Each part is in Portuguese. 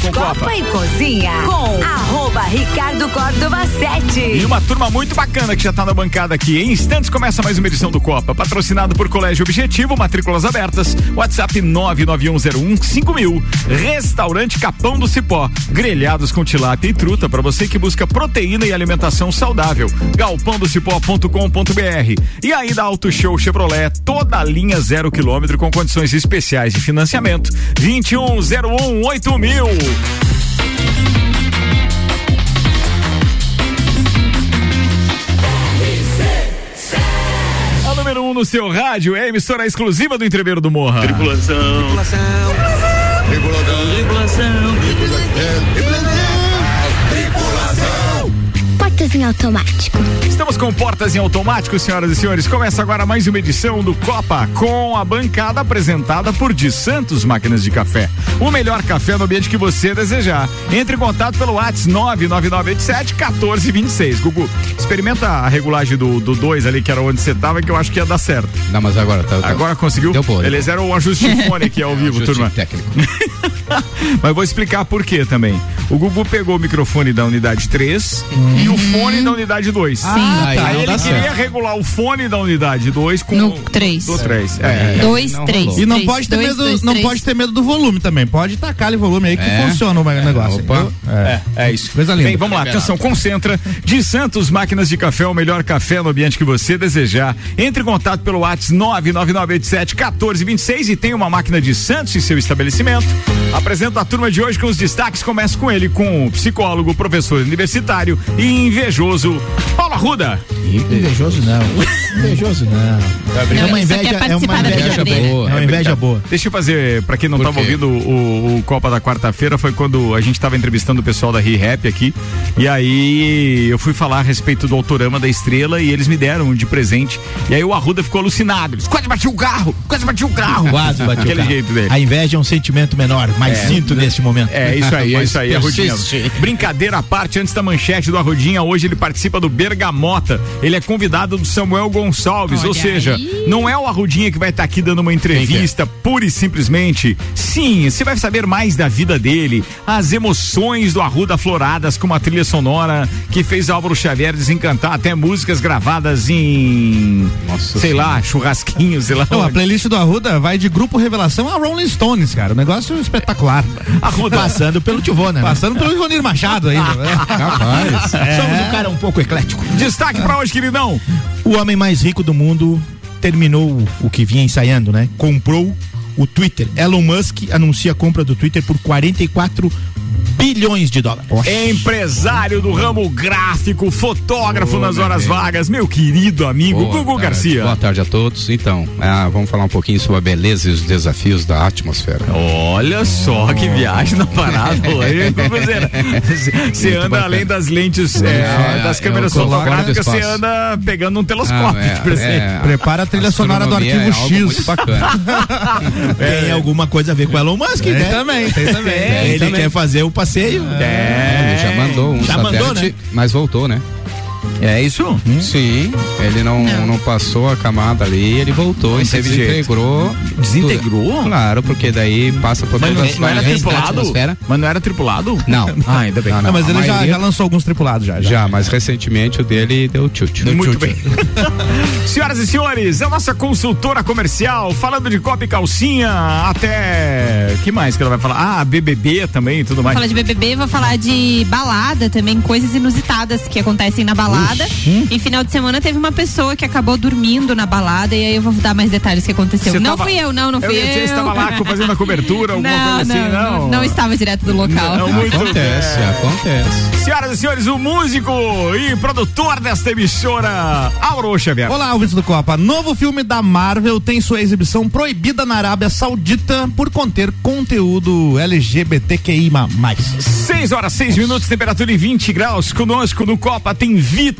com Copa. Copa e Cozinha com arroba Ricardo Córdova 7. E uma turma muito bacana que já tá na bancada aqui. Em instantes começa mais uma edição do Copa, patrocinado por Colégio Objetivo, matrículas abertas, WhatsApp 991015000. Restaurante Capão do Cipó, grelhados com tilápia e truta para você que busca proteína e alimentação saudável. galpãodocipó.com.br. E ainda Auto Show Chevrolet, toda a linha zero quilômetro com condições especiais de financiamento. 2101 8000. A número 1 um no seu rádio é a emissora exclusiva do Entreveiro do Morra. Tripulação. Tripulação. Tripulação. Portas em automático. Estamos com portas em automático, senhoras e senhores. Começa agora mais uma edição do Copa com a bancada apresentada por De Santos Máquinas de Café. O melhor café no ambiente que você desejar. Entre em contato pelo WhatsApp 99987 1426. Gugu, experimenta a regulagem do 2 ali, que era onde você tava, que eu acho que ia dar certo. Não, mas agora tá. tá. Agora conseguiu? Deu boa. Beleza, era o ajuste de fone aqui ao vivo, Ajuste turma. técnico. Mas vou explicar por quê também. O Gugu pegou o microfone da unidade 3 e o fone da unidade 2. Sim. Aí Aí não ele queria certo. regular o fone da unidade 2 com No o- três. Do 3. É. É. Dois, não três. rolou. E não três, pode ter dois, medo, dois, não três. pode ter medo do volume também. Pode tacar ali volume aí que É. funciona o negócio. Opa. entendeu? É, é isso. Coisa linda. Bem, vamos lá, atenção, concentra. De Santos Máquinas de Café, o melhor café no ambiente que você desejar. Entre em contato pelo WhatsApp 99987 1426 e tem uma máquina de Santos em seu estabelecimento. Apresento a turma de hoje com os destaques. Começa com ele, com o psicólogo, professor universitário e invejoso Paulo Arruda. Invejoso não. Invejoso não. É uma inveja, é uma inveja boa. É uma inveja brincadeira. boa. Deixa eu fazer, pra quem não Por tava quê? ouvindo o, o Copa da quarta-feira, foi quando a gente tava entrevistando o pessoal da ReHap aqui. E aí eu fui falar a respeito do Autorama da Estrela e eles me deram de presente. E aí o Arruda ficou alucinado. Eles quase bati o carro, quase bati o carro. Quase bateu o Aquele carro. jeito dele. A inveja é um sentimento menor, mas sinto neste momento. É isso aí, é isso aí, Arrudinha. persiste. Brincadeira à parte, antes da manchete do Arrudinha, hoje ele participa do Bergamota. Ele é convidado do Samuel Gonçalves, ou Olha seja, aí. não é o Arrudinha que vai estar aqui dando uma entrevista pura e simplesmente. Sim, você vai saber mais da vida dele, as emoções do Arruda Floradas com uma trilha sonora que fez Álvaro Xavier desencantar até músicas gravadas em, Nossa sei Senhora. lá, churrasquinhos, sei lá. Não, a playlist do Arruda vai de grupo Revelação a Rolling Stones, cara. O negócio é espetacular. Arruda. Passando pelo Tivona. Passando pelo Ivonir Machado ainda. né? Rapaz. Somos um cara um pouco eclético. Destaque pra hoje, queridão. O homem mais rico do mundo terminou o que vinha ensaiando, né? Comprou o Twitter. Elon Musk anuncia a compra do Twitter por 44 bilhões de dólares. Empresário do ramo gráfico, fotógrafo nas horas vagas, meu querido amigo Boa Gugu tarde. Garcia. Boa tarde a todos. Então, ah, vamos falar um pouquinho sobre a beleza e os desafios da atmosfera. Olha só que viagem na parada hoje. Você anda bacana. além das lentes é, É, das é, câmeras fotográficas, você anda pegando um telescópio Ah, de presente. Prepara a trilha sonora do arquivo é algo X. Muito bacana. Tem alguma coisa a ver com Elon Musk, Tem né? também, tem também. Ele Tem também. quer fazer o passeio. É, Ele já mandou um Já satélite, mandou, né? mas voltou, né? É isso? Sim, ele não, não. passou a camada ali, ele voltou Não e se jeito. desintegrou. Desintegrou? Tudo. Claro, porque daí passa por Mas não, todas as não era variantes da tripulado? Mas não era tripulado? Não. Ah, ainda bem. Não, Não, mas a ele já, maioria- já lançou alguns tripulados já. Já, mas recentemente o dele deu tchutchu. Muito bem. Senhoras e senhores, é a nossa consultora comercial, falando de copa e calcinha, até. que mais que ela vai falar? Ah, BBB também e tudo mais. Falar de BBB, vou falar de balada também, coisas inusitadas que acontecem na balada. E final de semana teve uma pessoa que acabou dormindo na balada e aí eu vou dar mais detalhes que aconteceu. Você não tava- fui eu, não, não fui eu. Você estava lá fazendo a cobertura, alguma não, coisa assim, não, não? não, estava direto do local. Não, muito Acontece, bem. acontece. Senhoras e senhores, o músico e produtor desta emissora, Auro Xavier. Olá, ouvintes do Copa. Novo filme da Marvel tem sua exibição proibida na Arábia Saudita por conter conteúdo LGBTQIA+. 6 horas, 6 minutos, temperatura em 20 graus. Conosco no Copa tem Vitor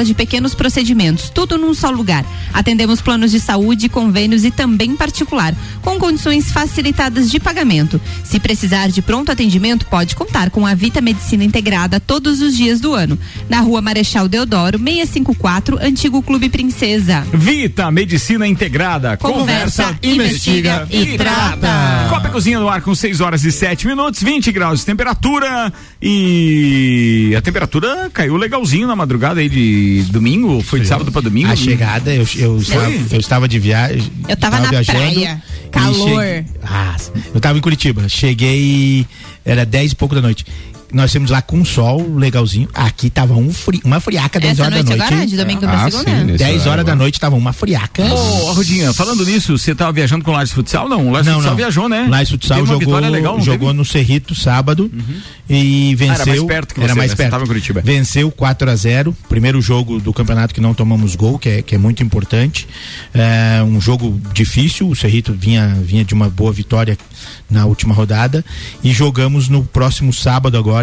de pequenos procedimentos, tudo num só lugar. Atendemos planos de saúde, convênios e também particular, com condições facilitadas de pagamento. Se precisar de pronto atendimento, pode contar com a Vita Medicina Integrada todos os dias do ano. Na rua Marechal Deodoro, 654, Antigo Clube Princesa. Vita Medicina Integrada. Conversa, investiga e trata. Copa Cozinha no ar com 6 horas e 7 minutos, 20 graus de temperatura e a temperatura caiu legalzinho na madrugada aí de domingo, foi de sábado para domingo. A chegada, eu, eu, estava, eu estava de viagem. Eu tava na viajando praia. Calor. cheguei- Ah, eu tava em Curitiba. Cheguei, era 10 e pouco da noite. Nós temos lá com sol, legalzinho. Aqui tava um fri, uma friaca 10 Essa horas da noite noite. agora, de domingo pra Ah, segunda? sim, nesse 10 horas da noite tava uma friaca. Ô, Rudinha, falando nisso, você tava viajando com o Lages Futsal? Não, o Lages Não, Futsal não. viajou, né? Lages Futsal jogou, vitória legal, jogou teve? no Cerrito sábado e venceu. Ah, era mais perto que era você, mais né? Você perto. tava em Curitiba. Venceu 4 a 0 Primeiro jogo do campeonato que não tomamos gol, que é, que é muito importante. É um jogo difícil. O Cerrito vinha, vinha de uma boa vitória na última rodada. E jogamos no próximo sábado agora.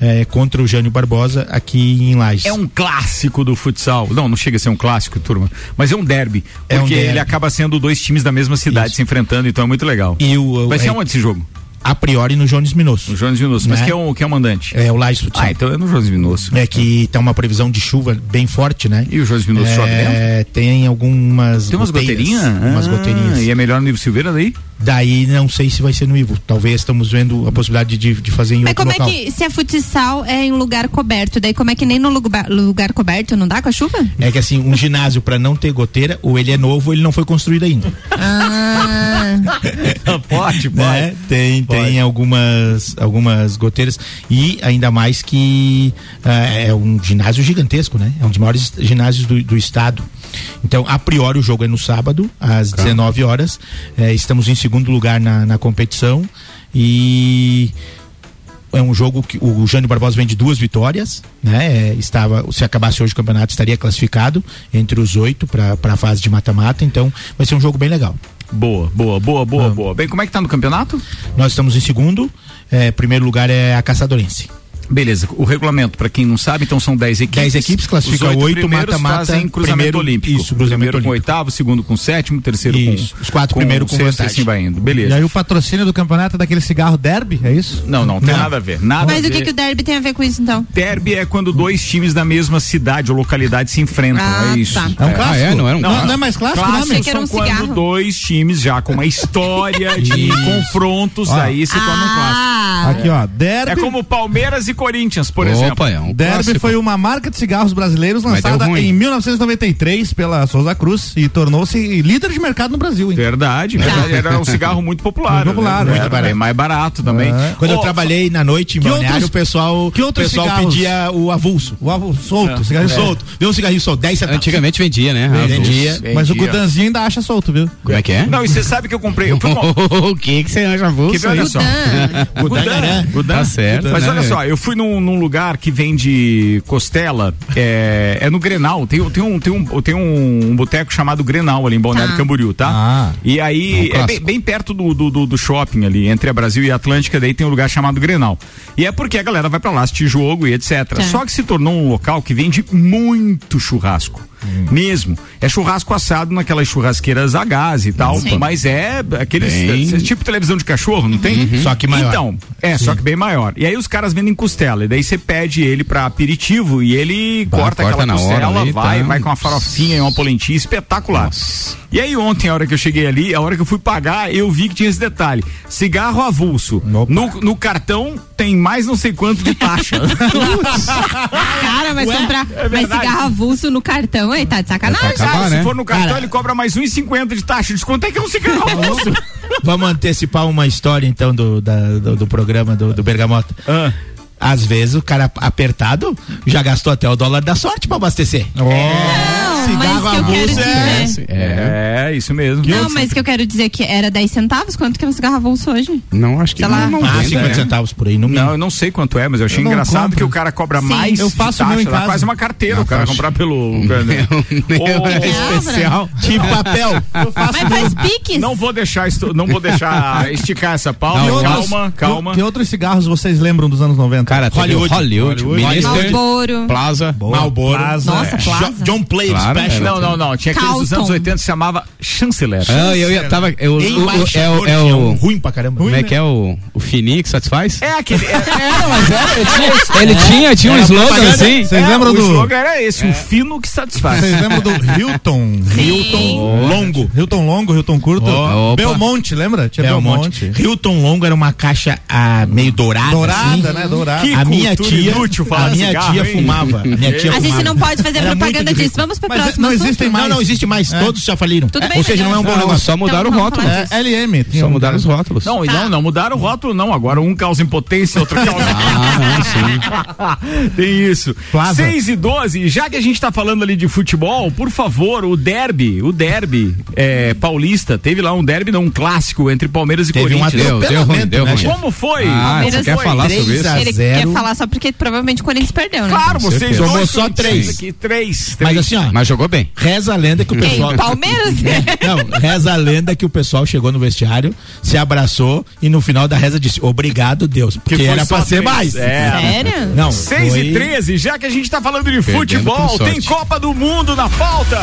É, contra o Jânio Barbosa aqui em Lages. É um clássico do futsal. Não, não chega a ser um clássico, turma. Mas é um derby. É um Porque derby. ele acaba sendo dois times da mesma cidade Isso. se enfrentando, então é muito legal. E o, Vai ser é, onde esse jogo? A priori no Jones Minosso. No Jones Minosso. Mas Né? quem é o, quem é o mandante? É o Lages Futsal. Ah, então é no Jones Minosso. É que tá uma previsão de chuva bem forte, né? E o Jones Minosso chove dentro? É, tem algumas Tem umas goteirinhas? Umas Ah, goteirinhas. E é melhor no Ivo Silveira daí? Daí não sei se vai ser no Ivo. Talvez estamos vendo a possibilidade de, de fazer em Mas outro como local. é que, se a futsal é em lugar coberto, daí como é que nem no lugar, lugar coberto não dá com a chuva? É que assim, um ginásio para não ter goteira, ou ele é novo ou ele não foi construído ainda. Ah, pode, né? Tem, tem algumas, algumas goteiras e ainda mais que ah, é um ginásio gigantesco, né? É um dos maiores ginásios do, do estado. Então, a priori, o jogo é no sábado, às 19 horas. Eh, estamos em segundo lugar na, na competição e é um jogo que o Jânio Barbosa vem de duas vitórias, né? É, estava, se acabasse hoje o campeonato, estaria classificado entre os oito para a fase de mata-mata. Então, vai ser um jogo bem legal. Boa, boa, boa, boa, boa. Bem, como é que tá no campeonato? Nós estamos em segundo. É, primeiro lugar é a Caçadorense. Beleza, o regulamento, pra quem não sabe, então são 10 equipes. 10 equipes, classifica Os oito oito, primeiros mata-mata, fazem cruzamento primeiro- olímpico. isso, cruzamento primeiro com olímpico. oitavo, segundo com sétimo, terceiro Isso, com os quatro primeiros com sexto, vantagem. assim vai indo. E Beleza. aí o patrocínio do campeonato é daquele cigarro derby, é isso? Não, não, tem Não. nada a ver. Nada mas a o que, ver. que o derby tem a ver com isso então? Derby é quando dois times da mesma cidade ou localidade se enfrentam. Ah, é isso. tá. É um É. clássico? Ah, é? Não era um não, clássico? não é mais clássico, Clássico não, Achei que era são um quando cigarro. dois times já com uma história de confrontos aí se tornam um clássico. Ah, Aqui, ó, derby. É como Palmeiras e Corinthians, por exemplo. Opa, é um Derby clássico. foi uma marca de cigarros brasileiros lançada em 1993 pela Souza Cruz e tornou-se líder de mercado no Brasil, hein? Verdade, verdade. Era um cigarro muito popular. Muito popular, né? muito barato. mais barato também. É. Quando eu Ô, trabalhei na noite em que Balneário, outros- o pessoal, que o outros pessoal cigarros? pedia o avulso. O avô solto, É. cigarro solto. Solto. Deu um cigarrinho solto, 10 centavos. Antigamente vendia, né? Vendia. Avulso. Mas o Vendia. Gudanzinho ainda acha solto, viu? Como é que é? Não, e você sabe que eu comprei. Eu fui com- o que que você acha avulso? Que olha só. Gudan, né? Tá certo. Mas né? olha só, eu fui num, num lugar que vende costela, é, é no Grenal. Tem, tem um, tem um, tem um, boteco chamado Grenal ali em Balneário Tá. Camboriú, tá? Ah. E aí, É um é, bem, bem perto do, do, do- do shopping ali, entre a Brasil e a Atlântica, daí tem um lugar chamado Grenal. E é porque a galera vai pra lá assistir jogo e etc. Tá. Só que se tornou um local que vende muito churrasco. Mesmo. É churrasco assado naquelas churrasqueiras a gás e tal. Sim. Mas é aqueles. Bem- é tipo televisão de cachorro, não tem? Só que maior. Então, é, só que bem maior. E aí os caras vendem costela. E daí você pede ele pra aperitivo e ele Bah, corta, corta aquela costela, ali, vai, tá. vai com uma farofinha e uma polentinha espetacular. E aí ontem, a hora que eu cheguei ali, a hora que eu fui pagar, eu vi que tinha esse detalhe. Cigarro avulso. Opa. No, no cartão tem mais não sei quanto de taxa. cara, mas comprar é mas cigarro avulso no cartão aí tá de sacanagem. É acabar, Ah, né? Se for no cartão, Cara. ele cobra mais 1,50 de taxa. Quanto é que é um cigarro? Vamos antecipar uma história então do, da- do, do programa do, do Bergamota. Ah. Às vezes o cara apertado já gastou até o dólar da sorte pra abastecer. Não, mas o que eu quero dizer. É, isso mesmo. Não, mas o que eu quero dizer é que era 10 centavos? Quanto que é um cigarro avulso hoje? Não, acho que Sei lá. não. Ah, venda, 50 né? centavos por aí, no Não, mínimo. eu não sei quanto é, mas eu achei Eu não engraçado compro. que o cara cobra Sim. mais. Eu faço de o meu taxa, em casa. quase uma carteira Não, o cara taxa. comprar pelo. Meu, Ô, especial, tipo papel. Mas faz piques. Não vou deixar isto- não vou deixar esticar essa pauta. Não, calma, calma. Que outros cigarros vocês lembram dos anos 90? Cara, Hollywood. o Hollywood, Hollywood. Minister, Malboro. Plaza. Malboro. Plaza, Nossa, é. Plaza. Jo- John Play Claro, Special. Não, não, não. Tinha aqueles dos anos 80 que se chamava Chanceler. Ah, eu ia, tava, eu, o, o, é, o, é um o, ruim pra caramba. como é que é o, o fininho que satisfaz? É aquele. É, Era, mas era, ele tinha, ele tinha, tinha um slogan assim. Vocês é, lembram o do. slogan era esse, um fino que satisfaz. Vocês lembram do Hilton? Hilton Longo. Hilton longo, Hilton curto. Belmonte, lembra? Tinha Belmonte. Belmonte. Hilton Longo era uma caixa ah, meio dourada. Dourada, assim. né? Dourada. Que A minha tia, inútil falar a minha cigarro, tia hein? fumava. Minha tia A gente fumava. não pode fazer Era propaganda disso. Vamos pro Mas próximo não assunto? existem Não, mais. não existe mais. Todos já faliram. Tudo bem, Ou seja, não é um bom Não, negócio. só mudaram Então, o rótulo. É, LM. Só um- mudaram os rótulos. Não, e não, não mudaram o rótulo, não. Agora um causa impotência, outro causa. Ah, não, sim. Tem isso. Plaza. 6 e 12, já que a gente tá falando ali de futebol, por favor, o derby, o derby é, paulista, teve lá um derby, não, um clássico entre Palmeiras e Teve um Corinthians. Deu, deu ruim, deu né, ruim. Como foi? Ah, você quer falar sobre 3 isso? A Ele zero. quer falar só porque provavelmente o Corinthians perdeu, né? Claro, vocês certeza. dois Tomou só três. Aqui, três, Mas três. assim, ó, Mas jogou bem. reza a lenda que o Quem? pessoal. Palmeiras? Não, reza a lenda que o pessoal chegou no vestiário, se abraçou e no final da reza disse: Obrigado, Deus. Porque foi era pra ser três. mais. É. Sério? Não, 6 foi... e 13, já que a gente tá falando de Perdendo futebol, tem Copa do Mundo na pauta.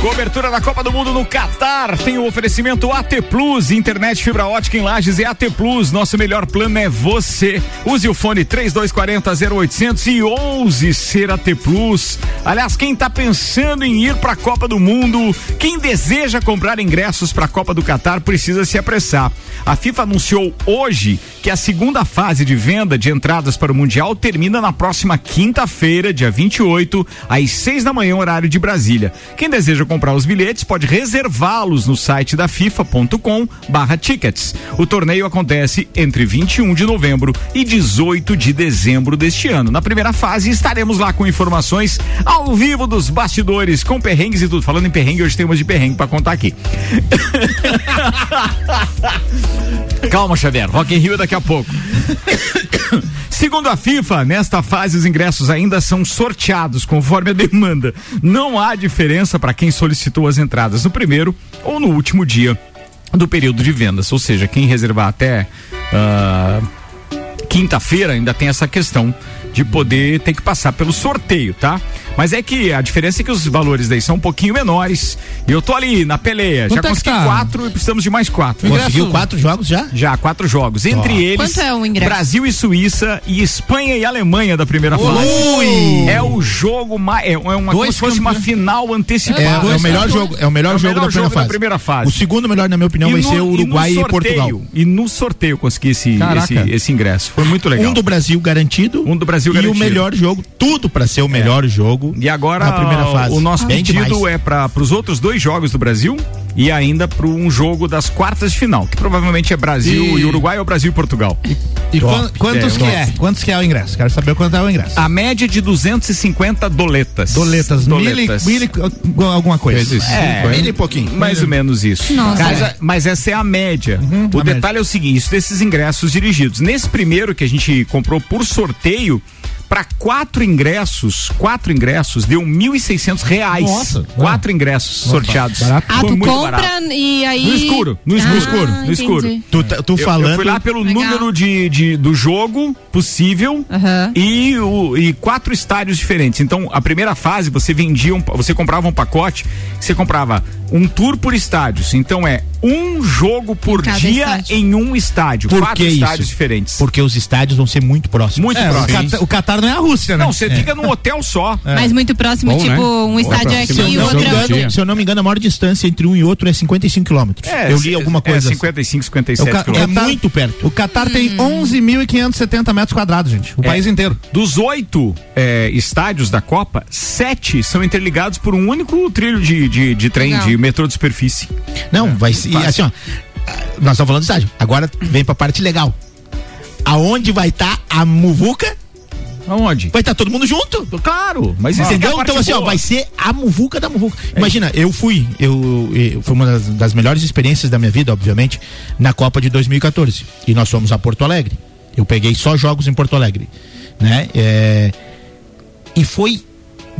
Cobertura da Copa do Mundo no Catar. Tem o oferecimento AT Plus, internet fibra ótica em Lages e AT Plus. Nosso melhor plano é você. Use o fone 3240 0800 e ouse ser AT Plus. Aliás, quem tá pensando em ir pra Copa do Mundo, quem deseja comprar ingressos pra Copa do Catar precisa se apressar. A FIFA anunciou hoje que a segunda fase de venda de entradas para o Mundial termina na próxima quinta-feira, dia 28, às 6 da manhã, horário de Brasília. Quem deseja comprar os bilhetes pode reservá-los no site da FIFA.com barra tickets. O torneio acontece entre 21 de novembro e 18 de dezembro deste ano. Na primeira fase, estaremos lá com informações ao vivo dos bastidores, com perrengues e tudo. Falando em perrengue, hoje temos de perrengue para contar aqui. Calma, Xavier. Rock in Rio é daqui a pouco. Segundo a FIFA, nesta fase os ingressos ainda são sorteados conforme a demanda. Não há diferença para quem solicitou as entradas no primeiro ou no último dia do período de vendas. Ou seja, quem reservar até ah, quinta-feira ainda tem essa questão de poder ter que passar pelo sorteio, tá? Mas é que a diferença é que os valores daí são um pouquinho menores. E eu tô ali na peleia. Quanto já é consegui tá? quatro e precisamos de mais quatro. Conseguiu quatro jogos já? Já, quatro jogos. Entre eles, Quanto é o ingresso? Brasil e Suíça e Espanha e Alemanha da primeira fase. Ui! É o jogo mais. É uma, como se fosse uma final antecipada. É, é o melhor jogo, é o melhor É o jogo, da, primeira jogo da fase. primeira fase. O segundo melhor, na minha opinião, E vai no- ser o Uruguai e, e, Portugal. E no sorteio eu consegui esse, esse, ingresso. Foi muito legal. Um do Brasil garantido. Um do Brasil e garantido. o melhor jogo, tudo pra ser o melhor jogo. E agora na primeira fase. o nosso Bem pedido é para os outros dois jogos do Brasil e ainda para um jogo das quartas de final, que provavelmente é Brasil E- e, Uruguai ou Brasil e Portugal. E Top. quan- quantos É, que top. é? Quantos que é o ingresso? Quero saber quanto é o ingresso. A média de 250 doletas. Doletas, mil e, mil e alguma coisa. É? Mil e pouquinho. Mais ou menos isso. Nossa. Mas, mas essa é a média. o a detalhe é o seguinte: isso desses ingressos dirigidos. Nesse primeiro que a gente comprou por sorteio, para quatro ingressos, quatro ingressos, deu 1.600 reais. Nossa. Quatro ingressos sorteados. barato. Ah, Foi tu muito compra barato. e aí. No escuro, no escuro, Ah, no escuro, no escuro. Tu, tá- tu Eu- falando. Eu, fui lá pelo Legal. número de, de- do jogo possível Aham. e, o, e quatro estádios diferentes. Então, a primeira fase você vendia, um, você comprava um pacote, você comprava um tour por estádios. Então é um jogo por Em dia estádio. em um estádio. Por quatro que estádios isso? diferentes. Porque os estádios vão ser muito próximos. Muito É, o, próximo. Catar, o Catar não é a Rússia, né? Não, você fica num hotel só. Mas muito próximo, Bom, tipo, né? um estádio é aqui e outro é dia. Se eu não me engano, a maior distância entre um e outro é 55 quilômetros. É, eu li alguma coisa. É, assim. 55, O 57 ca- quilômetros. É muito perto. O Catar tem Hum. 11.570 metros quadrados, gente. O É. país inteiro. Dos oito é, estádios da Copa, sete são interligados por um único trilho de, de, de trem, Legal. de metrô de superfície. Não, vai ser. e fácil. Assim, ó. Nós estamos falando de estádio. Agora vem pra parte legal. aonde vai estar a muvuca? Aonde? Vai estar todo mundo junto. Claro, mas isso Entendeu? é Então, assim, ó, boa. vai ser a muvuca da muvuca. Imagina, eu fui, eu, eu- foi uma das, das melhores experiências da minha vida, obviamente, na Copa de 2014. E nós fomos a Porto Alegre. Eu peguei só jogos em Porto Alegre, né? É, e foi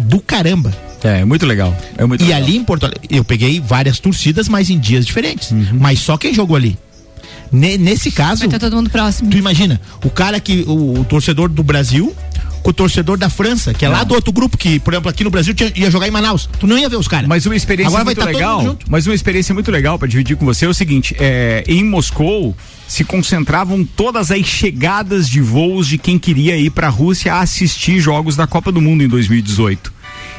do caramba. É, muito legal. É muito E legal. ali em Porto Alegre, eu peguei várias torcidas, mas em dias diferentes. Uhum. Mas só quem jogou ali. Ne- nesse caso, Vai estar todo mundo próximo. tu imagina, o cara que, o, o torcedor do Brasil com o torcedor da França, que é lá do outro grupo, que, por exemplo, aqui no Brasil tinha- ia jogar em Manaus. Tu não ia ver os caras. Mas uma experiência Agora muito tá legal. Mas uma experiência muito legal para dividir com você é o seguinte: é, em Moscou se concentravam todas as chegadas de voos de quem queria ir para a Rússia assistir jogos da Copa do Mundo em 2018.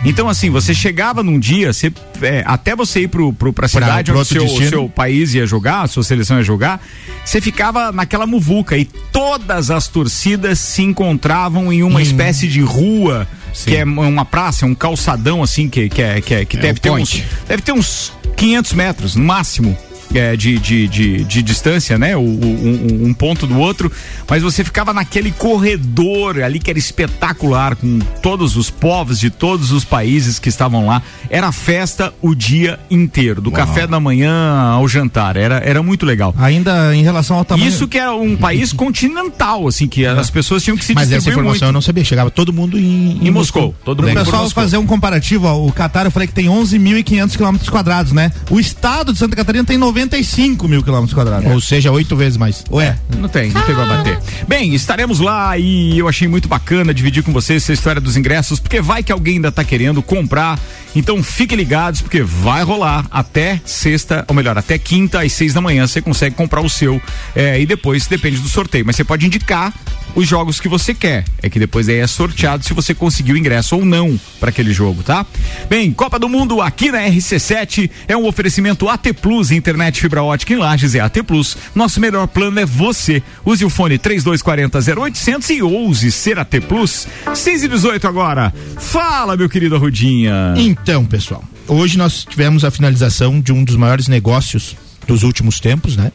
Então, assim, você chegava num dia, você, é, até você ir pro, pro, pra cidade pro onde outro seu, país ia jogar, a sua seleção ia jogar, você ficava naquela muvuca e todas as torcidas se encontravam em uma Hum. espécie de rua, que é uma praça, um calçadão assim, que, que, é, que, é- que deve, um ter uns, deve ter uns 500 metros no máximo. É, de, de, de, de distância, né? O, um, um ponto do outro, mas você ficava naquele corredor ali que era espetacular, com todos os povos de todos os países que estavam lá. Era festa o dia inteiro, do café da manhã ao jantar. Era, era muito legal. Ainda em relação ao tamanho. Isso que é um país continental, assim, que as pessoas tinham que se Mas essa informação eu muito. não sabia. Chegava todo mundo em, Em Moscou, todo Para mundo o pessoal Moscou. fazer um comparativo, ó, o Catar eu falei que tem 11.500 quilômetros quadrados, né? O estado de Santa Catarina tem 95 mil quilômetros quadrados. Ou seja, oito vezes mais. Ué, Não tem, não tem pra bater. Bem, estaremos lá e eu achei muito bacana dividir com vocês essa história dos ingressos, porque vai que alguém ainda tá querendo comprar. Então fiquem ligados, porque vai rolar até sexta, ou melhor, até quinta às seis da manhã você consegue comprar o seu. é, e depois depende do sorteio. Mas você pode indicar os jogos que você quer. É que depois aí é sorteado se você conseguiu ingresso ou não para aquele jogo, tá? Bem, Copa do Mundo aqui na RC7 é um oferecimento AT Plus, internet fibra ótica em Lages é AT Plus. Nosso melhor plano é você. Use o fone 3240 0800 e ouse ser AT Plus. 6 e 18 agora. Fala, meu querido Arrudinha. Então, pessoal, hoje nós tivemos a finalização de um dos maiores negócios dos últimos tempos, né?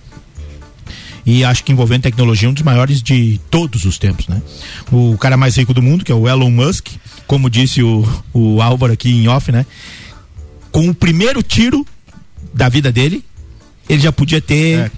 E acho que envolvendo tecnologia, um dos maiores de todos os tempos, né? O cara mais rico do mundo, que é o Elon Musk, como disse o, o Álvaro aqui em off, né? Com o primeiro tiro da vida dele, ele já podia ter. É.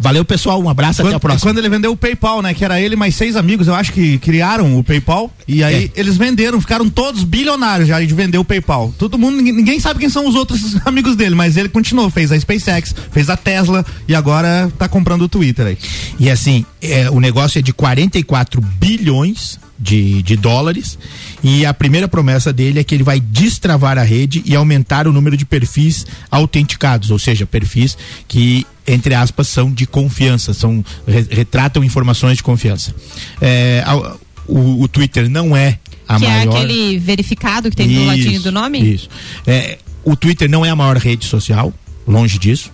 Valeu, pessoal. Um abraço, até a quando, próxima. quando ele vendeu o PayPal, né? Que era ele mais seis amigos, eu acho que criaram o PayPal. E aí eles venderam, ficaram todos bilionários já de vender o PayPal. Todo mundo, ninguém, ninguém sabe quem são os outros amigos dele, mas ele continuou, fez a SpaceX, fez a Tesla e agora tá comprando o Twitter aí. E assim, é, o negócio é de 44 bilhões de, de dólares. E a primeira promessa dele é que ele vai destravar a rede e aumentar o número de perfis autenticados, ou seja, perfis que, entre aspas, são de confiança, são re- retratam informações de confiança. É, o, o Twitter não é a que é maior. aquele verificado que tem do ladinho do nome? Isso. É, o Twitter não é a maior rede social, longe disso,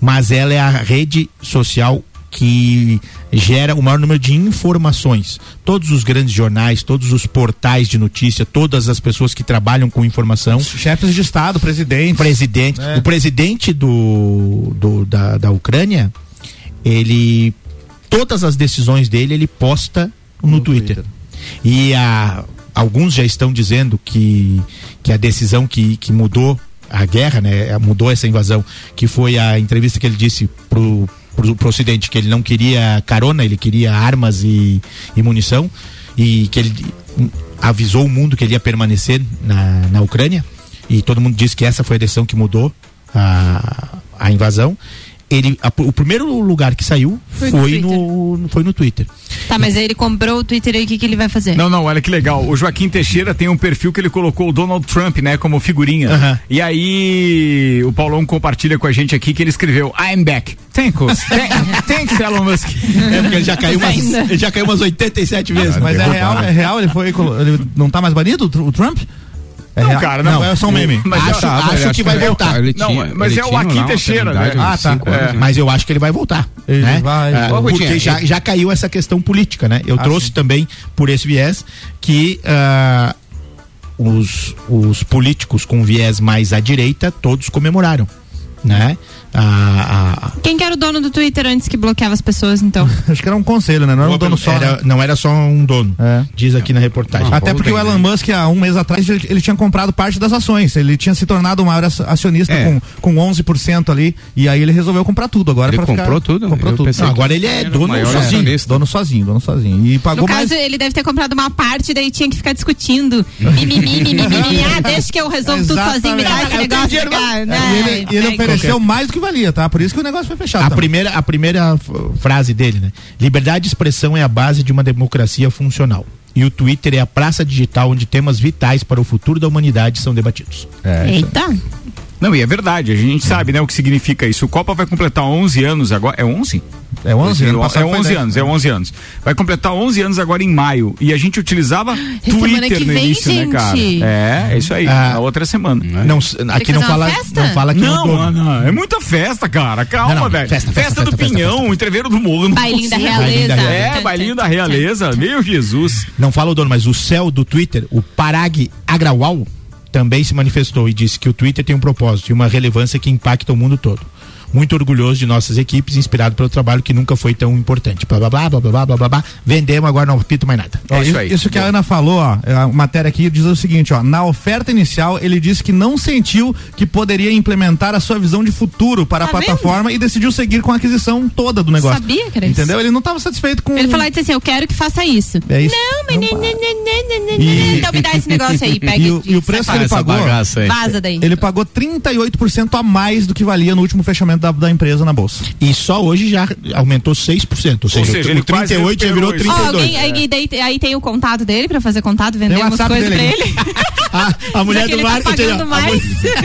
mas ela é a rede social que gera o maior número de informações. Todos os grandes jornais, todos os portais de notícia, todas as pessoas que trabalham com informação, Chefes de Estado, presidente. presidente, É. o presidente do, do- da, da Ucrânia, ele todas as decisões dele ele posta no, No Twitter. Twitter. E a, alguns já estão dizendo que, que a decisão que, que mudou a guerra, né, mudou essa invasão, que foi a entrevista que ele disse pro, pro, pro Ocidente que ele não queria carona, ele queria armas e, e munição, e que ele avisou o mundo que ele ia permanecer na, na Ucrânia, e todo mundo disse que essa foi a decisão que mudou a, a invasão. Ele, a- o primeiro lugar que saiu Foi foi, no no, foi no Twitter. Tá, mas aí ele comprou o Twitter aí, o que, que ele vai fazer? Não, não, olha que legal. O Joaquim Teixeira tem um perfil que ele colocou o Donald Trump, né, como figurinha. Aham. E aí o Paulão compartilha com a gente aqui que ele escreveu I'm back. Thanks. Thank- Thanks, Elon Musk. É porque ele já caiu umas, ele já caiu umas 87 vezes. Mas é real, é real, ele foi. Ele não tá mais banido, o Trump? É Não, real? cara, não. é só um meme. Mas acho já- acho ele que vai é- voltar. ele Não, tinha- mas ele é o lá uma Teixeira, né? Ah, tá. É. Mas eu acho que ele vai voltar. Ele né? vai- Ah, porque já, já caiu essa questão política, né? Eu Ah, trouxe sim. também por esse viés que ah, os, os políticos com viés mais à direita, todos comemoraram. né? A, a- Quem que era o dono do Twitter antes que bloqueava as pessoas, então? Acho que era um conselho, né? Não era um dono só. era, né? não era só um dono, É. diz aqui na reportagem. Até porque o Elon Musk, há um mês atrás, ele, ele tinha comprado parte das ações. Ele tinha se tornado o maior acio- acionista É. com, com 11% ali. E aí ele resolveu comprar tudo agora. Ele pra ficar- comprou tudo? Comprou Eu tudo. Não, agora ele é dono maior sozinho. acionista. Dono sozinho, dono sozinho. E No pagou mais. caso, ele deve ter comprado uma parte, daí tinha que ficar discutindo. Mimimi, mimimi. Ah, deixa que eu resolvo tudo sozinho, me dá esse negócio. Né? Ele, ele ofereceu mais do que valia, tá? Por isso que o negócio foi fechado. A também. primeira, a primeira frase dele, né? Liberdade de expressão é a base de uma democracia funcional. E o Twitter é a praça digital onde temas vitais para o futuro da humanidade são debatidos. É, Eita. Não, e é verdade, a gente sabe, né, o que significa isso. O Copa vai completar 11 anos agora. É 11? É 11? Ano É passado foi 11 10. anos, é 11 anos. Vai completar 11 anos agora em maio. E a gente utilizava Twitter no vem, início, né, cara? gente. É, é isso aí. Ah. na outra semana. Não, s- aqui não fala, não fala que Não, dono. Ana, é muita festa, cara. Calma, Não, não, velho. festa, Festa, festa, do festa, Pinhão, festa, entreveiro do morro. não Bailinho da consigo. Bailinho da realeza. É, bailinho da realeza. Meu Jesus. Não fala o dono, mas o céu do Twitter, o Parag Agrawal, também se manifestou e disse que o Twitter tem um propósito e uma relevância que impacta o mundo todo. Muito orgulhoso de nossas equipes, inspirado pelo trabalho que nunca foi tão importante. Blá blá blá blá blá blá blá blá. Vendemos, agora não repito mais nada. É isso isso, aí. isso que a Ana falou, ó, a matéria aqui diz o seguinte, ó, na oferta inicial ele disse que não sentiu que poderia implementar a sua visão de futuro para Tá a plataforma e decidiu seguir com a aquisição toda do negócio. Sabia que era isso. Entendeu? Ele não estava satisfeito com Ele falou e disse assim: Eu quero que faça isso. É isso. Não, mas. Não para. né, né, né, né, E- Então me dá esse negócio aí. Pega E o- e o preço que ele pagou. Vaza daí. Ele pagou 38% a mais do que valia no último fechamento da, da empresa na bolsa. E só hoje já aumentou 6%. Ou seja, seja, o ele quase 38 já virou recuperou isso. Ó, 32. alguém, aí, daí- aí tem o contato dele pra fazer contato, vender umas coisas pra dele ele. Ah, a mulher do ele tá marketing. a mais.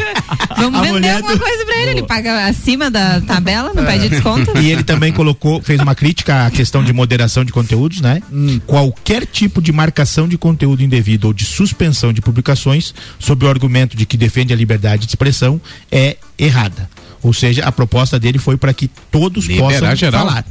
Vamos a vender mulher alguma do- coisa pra ele. Ele paga acima da tabela, não pede desconto. E ele também colocou, fez uma crítica à questão de moderação de conteúdos, né? Qualquer tipo de marcação de conteúdo indevido ou de suspensão de publicações sob o argumento de que defende a liberdade de expressão é errada. Ou seja, a proposta dele foi para que todos Liberar possam geral. falar.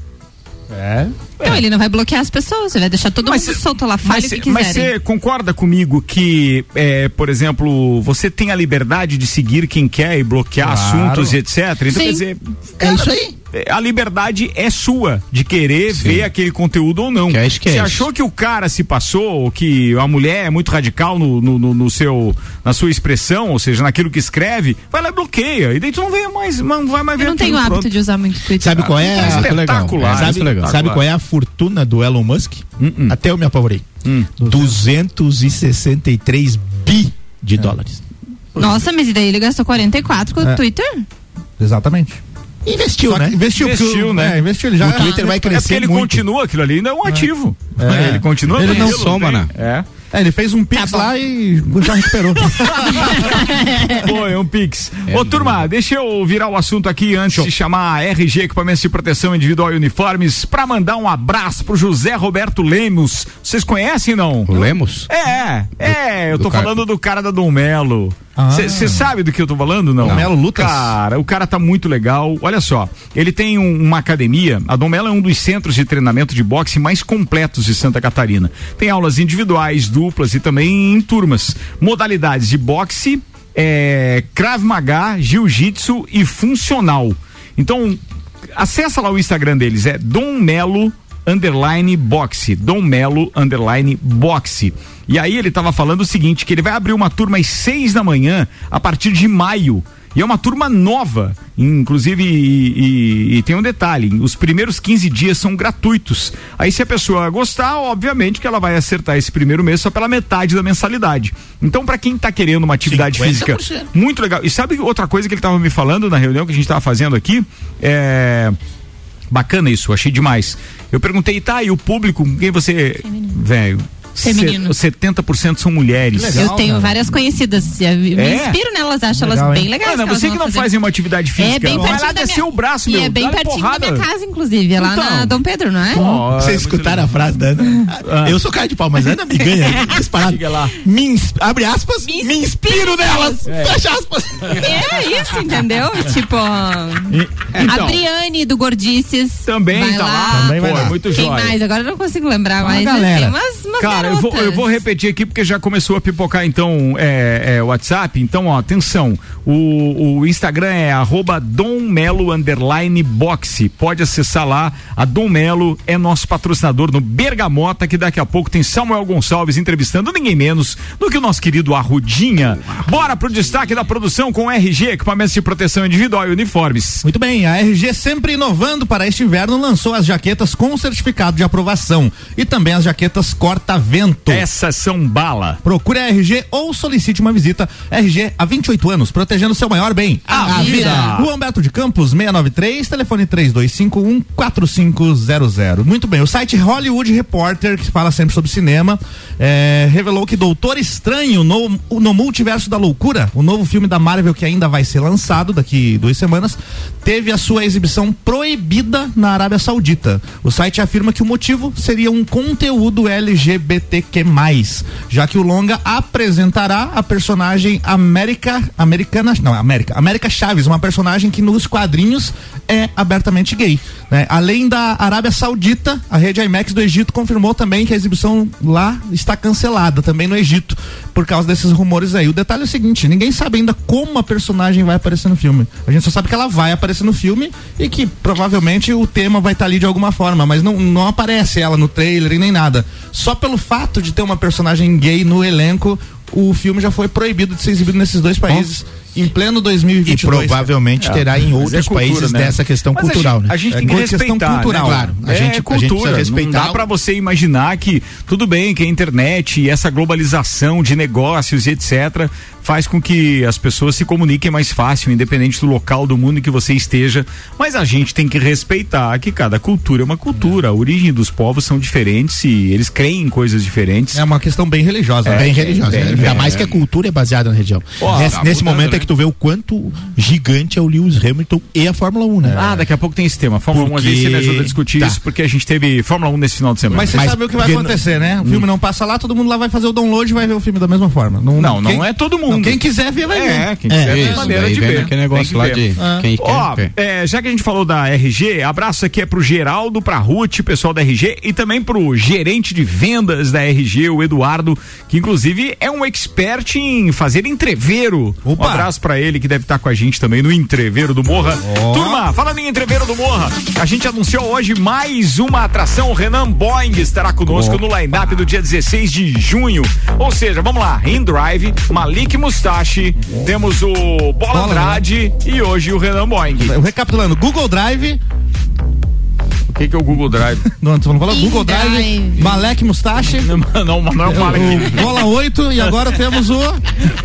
Então ele não vai bloquear as pessoas, ele vai deixar todo Mas mundo solto lá, fale o Mas que mas quiserem. você concorda comigo que, é, por exemplo, você tem a liberdade de seguir quem quer e bloquear Claro. assuntos e etc. Então, Sim. quer dizer, É isso aí. É, a liberdade é sua de querer ver aquele conteúdo ou não. É isso que é Você achou que o cara se passou, ou que a mulher é muito radical no, no, no- no seu, na sua expressão, ou seja, naquilo que escreve, vai lá e bloqueia. E daí tu não vê mais, não vai mais ver Eu não tenho hábito pronto. de usar muito Twitter. Sabe qual é? Então, a- espetacular. É, sabe, isso é legal. sabe qual é a fortuna do Elon Musk? Hum, Até eu me apavorei. 263 bi de É. dólares. Nossa, mas e daí ele gastou 44 com o É. Twitter? Exatamente. Investiu, Só que né? Investiu, Investiu, o- né? É, investiu, ele já. O Twitter vai É porque crescer ele muito. continua aquilo ali, ainda é um ativo. É. Ele continua Ele não aquilo, soma, né? É. É, ele fez um pix bom. lá e já recuperou. É um Pix. Ô, turma, deixa eu virar o assunto aqui antes de chamar a RG Equipamentos de Proteção Individual e Uniformes pra mandar um abraço pro José Roberto Lemos. Vocês conhecem, não? O Lemos? É, é, eu do tô cara- falando do cara da Dom Melo. Ah. Você sabe do que eu tô falando, não? Dom Melo Lucas? Cara, o cara tá muito legal. Olha só, ele tem um- uma academia. A Dom Melo é um dos centros de treinamento de boxe mais completos de Santa Catarina. Tem aulas individuais, duplas e também em turmas. Modalidades de boxe, é, Krav Maga, Jiu-Jitsu e funcional. Então, acessa lá o Instagram deles, é Dom Melo underline boxe, Dom Melo underline boxe. E aí ele tava falando o seguinte, que ele vai abrir uma turma às seis da manhã a partir de maio. E é uma turma nova, inclusive, e, e- e tem um detalhe: os primeiros 15 dias são gratuitos. Aí, se a pessoa gostar, obviamente que ela vai acertar esse primeiro mês só pela metade da mensalidade. Então, para quem tá querendo uma atividade 50%. física muito legal. E sabe outra coisa que ele tava me falando na reunião que a gente tava fazendo aqui? É. Bacana isso, achei demais. Eu perguntei, tá, e o público, quem você. Velho. Feminino. se- 70% são mulheres. Legal, eu tenho cara. várias conhecidas. Me É? inspiro nelas, acho Legal, elas hein? bem legais. Ana, que elas você que não fazer. faz nenhuma atividade física. É bem vai pertinho lá da descer minha... o braço, e meu. é bem pertinho porrada. da minha casa, inclusive. É lá Então. na Dom Pedro, não é? Ó, Vocês é escutaram a frase da Ana? Eu sou cara de pau, mas Ana me ganha. disparado. Diga lá. Me ins- abre aspas, Me me, inspiro nelas. Fecha aspas. É isso, entendeu? tipo. Então. A Briane do Gordices. Também vai tá lá. lá. Também vai Pô, lá. é muito Quem mais? Agora eu não consigo lembrar, Uma mas galera. tem umas, umas as Cara, eu vou, eu vou repetir aqui porque já começou a pipocar então é, é, o WhatsApp. Então, ó, atenção. O, o Instagram é arroba Dom Melo underline boxe. Pode acessar lá. A Dom Melo é nosso patrocinador no Bergamota, que daqui a pouco tem Samuel Gonçalves entrevistando ninguém menos do que o nosso querido Arrudinha. Bora pro destaque da produção com RG, equipamentos de proteção individual e uniformes. Muito bem, a RG sempre inovando para este inverno lançou as jaquetas com certificado de aprovação e também as jaquetas corta-vento. Essas são bala. Procure a RG ou solicite uma visita. RG há 28 anos, protegendo seu maior bem, A vida. Rua Humberto de Campos, 693, telefone 3251 4500. Muito bem, o site Hollywood Reporter, que fala sempre sobre cinema, eh, revelou que Doutor Estranho no, no Multiverso da Loucura, o novo filme da Marvel que ainda vai ser lançado daqui duas semanas, teve a sua exibição proibida na Arábia Saudita. O site afirma que o motivo seria um conteúdo LGBTQ+, já que o longa apresentará a personagem América, americana, não, América, América Chaves, uma personagem que nos quadrinhos é abertamente gay. né? Além da Arábia Saudita, a rede IMAX do Egito confirmou também que a exibição lá está cancelada, também no Egito, por causa desses rumores aí. O detalhe é o seguinte, ninguém sabe ainda como a personagem vai aparecer no filme. A gente só sabe que ela vai aparecer no filme e que provavelmente o tema vai estar ali de alguma forma, mas não, não aparece ela no trailer e nem nada. Só pelo fato de ter uma personagem gay no elenco, o filme já foi proibido de ser exibido nesses dois países em pleno E 2022. provavelmente terá em Mas outros é cultura, países né? dessa questão Mas a cultural, gente- né? A gente É tem que questão respeitar, cultural. né? Claro, a é gente- a gente cultura, precisa respeitar Não dá pra você imaginar que tudo bem que a internet e essa globalização de negócios e etc faz com que as pessoas se comuniquem mais fácil, independente do local do mundo em que você esteja. Mas a gente tem que respeitar que cada cultura é uma cultura. A origem dos povos são diferentes e eles creem em coisas diferentes. É uma questão bem religiosa. né? bem religiosa. bem, né? Ainda bem, mais é. que a cultura é baseada na região. Ó, nesse tá nesse mudando, momento né? é que tu vê o quanto gigante é o Lewis Hamilton e a Fórmula 1, né? Ah, daqui a pouco tem esse tema. Fórmula 1, às Porque- vezes você me ajuda a discutir Tá. isso, porque a gente teve Fórmula 1 nesse final de semana. Mas você Mas sabe o que vai porque acontecer, né? O filme não passa lá, todo mundo lá vai fazer o download e vai ver o filme da mesma forma. Não, não é todo mundo. Não, quem quiser ver, vai É, ver. quem quiser ver Isso, maneira de ver. aquele negócio lá ver. de Ah. quem quer. Ó, quer. é, já que a gente falou da RG, abraço aqui é pro Geraldo, pra Ruth, pessoal da RG, e também pro gerente de vendas da RG, o Eduardo, que inclusive é um expert em fazer entreveiro. Opa. Um abraço pra ele que deve estar com a gente também no entreveiro do Morra. Turma, falando em entreveiro do Morra, a gente anunciou hoje mais uma atração. O Renan Boing estará conosco no line-up do dia 16 de junho. Ou seja, vamos lá, In Drive, Malik Mustache, temos o Bola Bola, Andrade e hoje o Renan Boing. Recapitulando, Google Drive, O que, que é o Google Drive? não, você não falou? Google Drive, Drive. Malek Mustache, não, não, não é o Malik. o Bola 8 e agora temos o,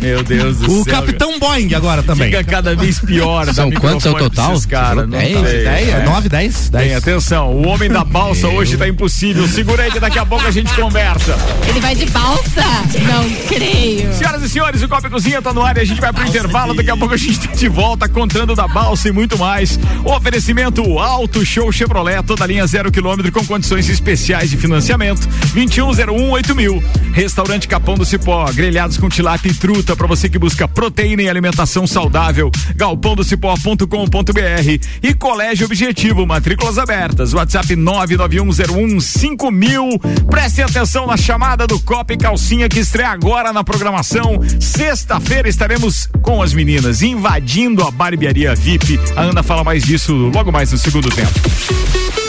Meu Deus do o céu. Capitão Boing agora também. Fica cada vez pior. São quantos é o microfone pra total? Cara, não Dez? sei. É, É. 9, 10, Bem, 10. atenção, o homem da balsa hoje tá impossível. Segura aí que daqui a pouco a gente conversa. Ele vai de balsa? Não creio. Senhoras e senhores, o Copa Cozinha tá no ar e a gente vai pro intervalo. Daqui a pouco a gente tá de volta contando da balsa e muito mais. Oferecimento Alto Show Chevrolet, toda linha zero quilômetro com condições especiais de financiamento. 2101 mil. Restaurante Capão do Cipó, grelhados com tilápia e truta para você que busca proteína e alimentação saudável. galpãodocipó.com.br e Colégio Objetivo, matrículas abertas. WhatsApp 99101 mil. Prestem atenção na chamada do Copa e Calcinha que estreia agora na programação. Sexta-feira estaremos com as meninas invadindo a barbearia VIP. A Ana fala mais disso logo mais no segundo tempo.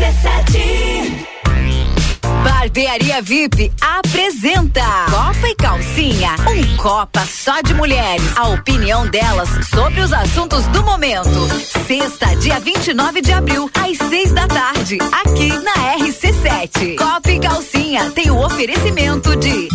RC7 Barbearia VIP apresenta Copa e Calcinha, um Copa só de mulheres. A opinião delas sobre os assuntos do momento. Sexta, dia 29 de abril, às seis da tarde, aqui na RC7. Copa e Calcinha tem o oferecimento de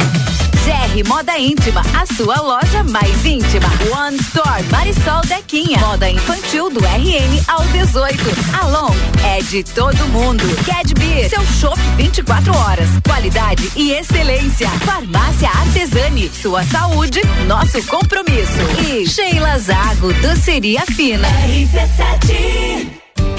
GR Moda Íntima, a sua loja mais íntima. One Store, Marisol Dequinha. Moda infantil do RN ao 18. Alon é de todo mundo. Cad Beer, seu shopping 24 horas. Qualidade e excelência. Farmácia Artesani, sua saúde, nosso compromisso. E Sheila Zago, doceria fina. RC7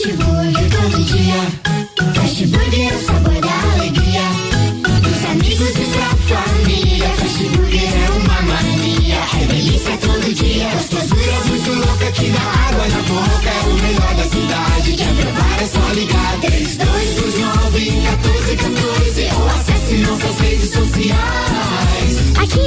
Fast Burger todo dia. Fast é o sabor da alegria. Dos amigos e pra família. Fast Burger é uma mania. É delícia todo dia. Gostosura muito louca que dá água na boca. É o melhor da cidade. Quer provar é só ligar. 3229 1414 ou acesse nossas redes sociais.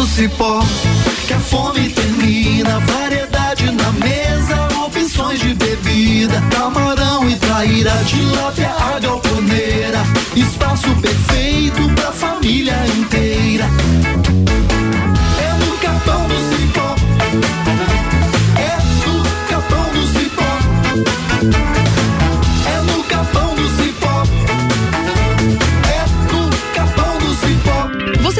do cipó que a fome termina. Variedade na mesa, opções de bebida. Camarão e traíra, tilápia, a galponeira. Espaço perfeito pra família inteira. É no capão do cipó. É no capão do cipó. É no capão do cipó. É no capão do cipó. Você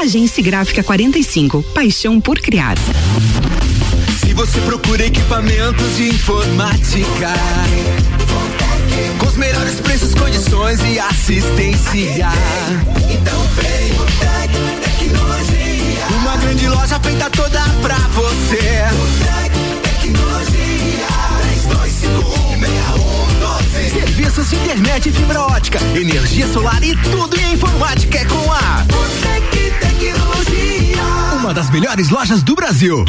Agência Gráfica 45. Paixão por criar. Se você procura equipamentos de informática, com os melhores preços, condições e assistência, então vem o Tec Tecnologia. Uma grande loja feita toda pra Serviços de internet e fibra ótica, energia solar e tudo em informática é com a Tec Tecnologia. Uma das melhores lojas do Brasil.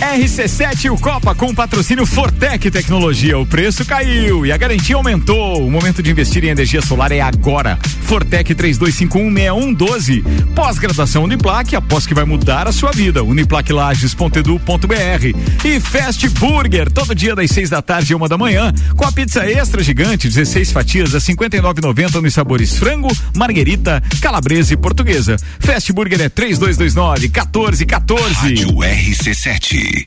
RC7 e o Copa com patrocínio Fortec Tecnologia. O preço caiu e a garantia aumentou. O momento de investir em energia solar é agora. Fortec 32516112. Pós-graduação Uniplaque, após que vai mudar a sua vida. Uniplaquilages.edu.br. E Fast Burger, todo dia das seis da tarde e uma da manhã, com a pizza extra gigante, 16 fatias a 59,90 nos sabores frango, marguerita, calabresa e portuguesa. Fast Burger é 3229 1414. Rádio RC7.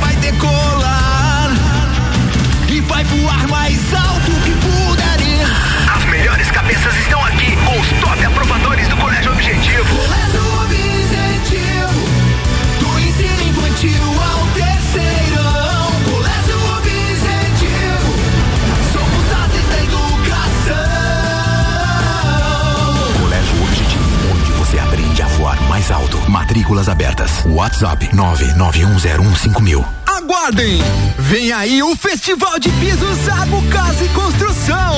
Vai decolar. E vai voar mais alto Matrículas abertas. WhatsApp 991015000. Aguardem! Vem aí o Festival de Pisos Água Casa e Construção.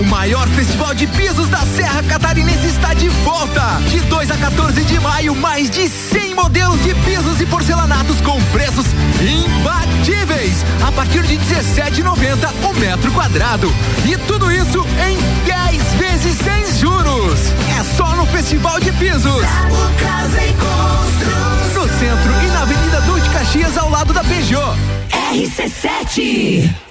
O maior festival de pisos da Serra Catarinense está de volta. De 2 a 14 de maio, mais de 100 modelos de pisos e porcelanatos com preços imbatíveis. A partir de 17,90 o metro quadrado. E tudo isso em 10 vezes sem juros. Só no Festival de Pisos. Construção. No centro e na Avenida Duque Caxias, ao lado da Peugeot. RC7.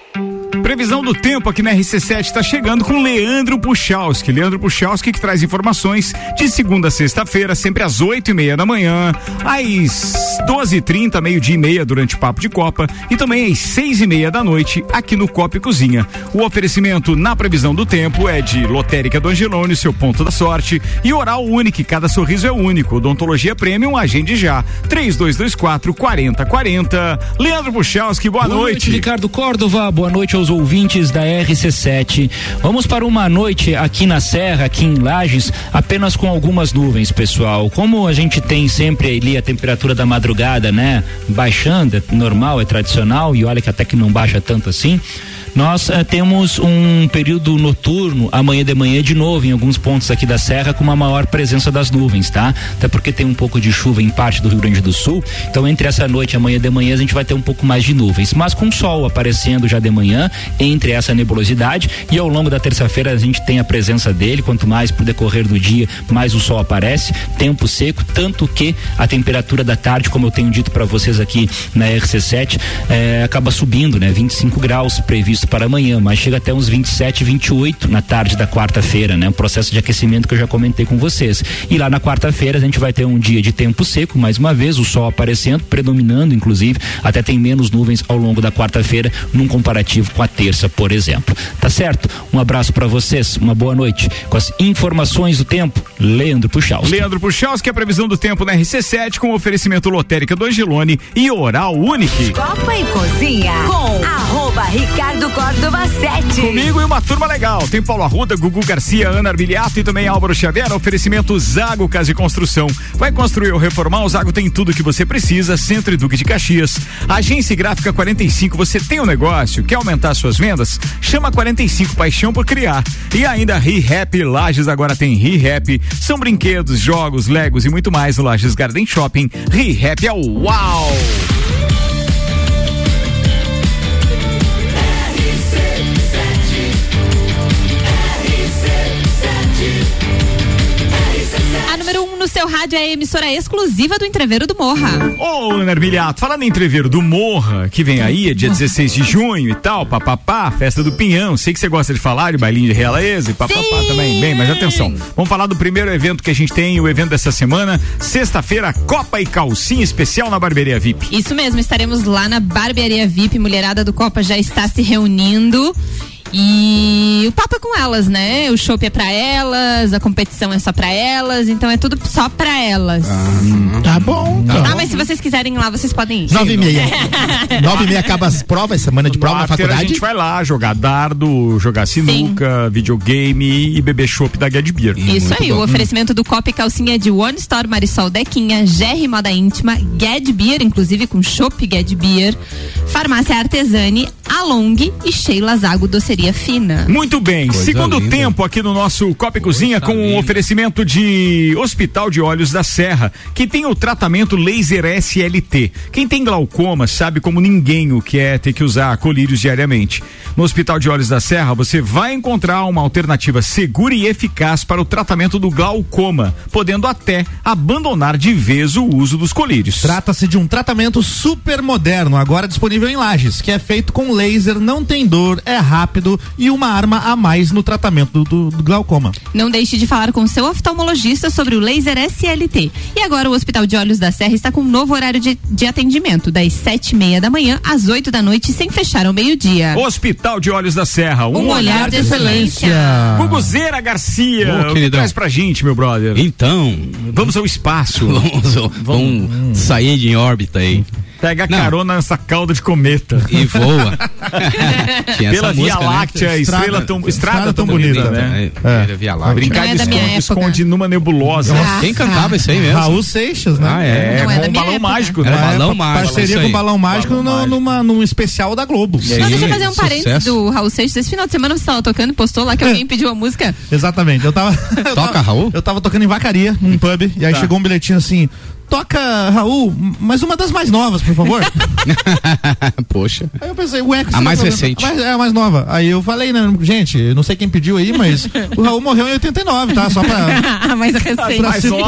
Previsão do tempo aqui na RC7 está chegando com Leandro Puchalski. Leandro Puchalski que traz informações de segunda a sexta-feira, sempre às oito e meia da manhã, às doze e trinta, meio-dia e meia durante o Papo de Copa e também às seis e meia da noite aqui no Copa e Cozinha. O oferecimento na previsão do tempo é de Lotérica do Angelone, seu ponto da sorte, e Oral Único, cada sorriso é único. Odontologia Premium, agende já. 3224 4040. Leandro Puchalski, boa, Boa noite, Ricardo Córdova. Boa noite aos ouvintes da RC7. Vamos para uma noite aqui na Serra, aqui em Lages, apenas com algumas nuvens, pessoal. Como a gente tem sempre ali a temperatura da madrugada, né? Baixando, é normal, é tradicional, e olha que até que não baixa tanto assim. Nós eh, temos um período noturno amanhã de manhã de novo em alguns pontos aqui da serra com uma maior presença das nuvens, tá? Até porque tem um pouco de chuva em parte do Rio Grande do Sul. Então entre essa noite e amanhã de manhã a gente vai ter um pouco mais de nuvens, mas com sol aparecendo já de manhã entre essa nebulosidade e ao longo da terça-feira a gente tem a presença dele. Quanto mais pro decorrer do dia, mais o sol aparece. Tempo seco, tanto que a temperatura da tarde, como eu tenho dito para vocês aqui na RC7, eh, acaba subindo, né? 25 graus previsto para amanhã, mas chega até uns 27, 28 na tarde da quarta-feira, né? Um processo de aquecimento que eu já comentei com vocês. E lá na quarta-feira a gente vai ter um dia de tempo seco, mais uma vez, o sol aparecendo, predominando, inclusive, até tem menos nuvens ao longo da quarta-feira, num comparativo com a terça, por exemplo. Tá certo? Um abraço para vocês, uma boa noite. Com as informações do tempo, Leandro Puxal. Leandro Puchalski, a previsão do tempo na RC7 com oferecimento lotérica do Angelone e Oral Unique. Copa e Cozinha com arroba Ricardo Córdova 7. Comigo e uma turma legal. Tem Paulo Arruda, Gugu Garcia, Ana Arbiliato e também Álvaro Xavier. Oferecimento Zago Casa de Construção. Vai construir ou reformar? O Zago tem tudo que você precisa. Centro e Duque de Caxias. Agência Gráfica 45. Você tem um negócio? Quer aumentar suas vendas? Chama 45 Paixão por Criar. E ainda ReHap Lages agora tem ReHap. São brinquedos, jogos, legos e muito mais no Lages Garden Shopping. ReHap é o uau! Seu rádio é a emissora exclusiva do Entreveiro do Morra. Ô, Ana Armiliato, falando em entreveiro do Morra, que vem aí, é dia 16 de junho e tal, papapá, festa do Pinhão. Sei que você gosta de falar de bailinho de realeza e papapá também. Bem, mas atenção, vamos falar do primeiro evento que a gente tem, o evento dessa semana, sexta-feira, Copa e Calcinha Especial na Barbearia VIP. Isso mesmo, estaremos lá na Barbearia VIP. Mulherada do Copa já está se reunindo. E o papo é com elas, né? O show é pra elas, a competição é só pra elas, então é tudo só pra elas. Tá bom. Ah, Tá. mas se vocês quiserem ir lá, vocês podem ir. Nove e meia. Nove e meia acaba as provas, semana de prova No na after faculdade. A gente vai lá jogar dardo, jogar sinuca, videogame e beber chopp da Get Beer. Isso aí, o oferecimento do Copa e Calcinha de One Store Marisol Dequinha, GR Moda Íntima, Ged Beer, inclusive com Chopp Ged Beer, Farmácia Artesani, Along e Sheila Zago Doceria Fina. Muito bem, Coisa segundo linda. tempo aqui no nosso Copa e Cozinha com um oferecimento de Hospital de Olhos da Serra, que tem o tratamento laser SLT. Quem tem glaucoma sabe como ninguém o que é ter que usar colírios diariamente. No Hospital de Olhos da Serra você vai encontrar uma alternativa segura e eficaz para o tratamento do glaucoma, podendo até abandonar de vez o uso dos colírios. Trata-se de um tratamento super moderno, agora disponível em Lages, que é feito com laser, não tem dor, é rápido e uma arma a mais no tratamento do, do- do glaucoma. Não deixe de falar com seu oftalmologista sobre o laser SLT. E agora o Hospital de Olhos da Serra está com um novo horário de, de atendimento, das sete e meia da manhã às oito da noite, sem fechar ao meio-dia. Hospital de Olhos da Serra, um, Um olhar de excelência. Guguzeira Garcia, Ô, o que queridão. traz pra gente, meu brother? Então. Vamos ao espaço. vamos, vamos sair de órbita aí. Pega Não. carona nessa cauda de cometa. E voa. Tinha Pela essa Via música, né? Láctea, estrela tão, estrada, tão bonita, né? É, é. Via Láctea. Brincar é de esconde, esconde numa nebulosa. Nossa, quem cantava isso aí mesmo? Raul Seixas, né? Ah, é. Não é com o minha balão época. mágico, né? Era balão mágico, Parceria com Balão Mágico Balão no- numa, num especial da Globo. Aí? Não, deixa eu fazer um parênteses do Raul Seixas. Esse final de semana você estava tocando e postou lá que alguém pediu a música. Exatamente. Eu tava. Toca, Raul? Eu tava tocando em vacaria, num pub, e aí Tá. chegou um bilhetinho assim: toca, Raul, mais uma das mais novas, por favor. Poxa. Aí eu pensei, ué, A mais recente. A mais, é a mais nova. Aí eu falei, né, gente, não sei quem pediu aí, mas o Raul morreu em 89, tá? Só pra. mais recente. pra mais foi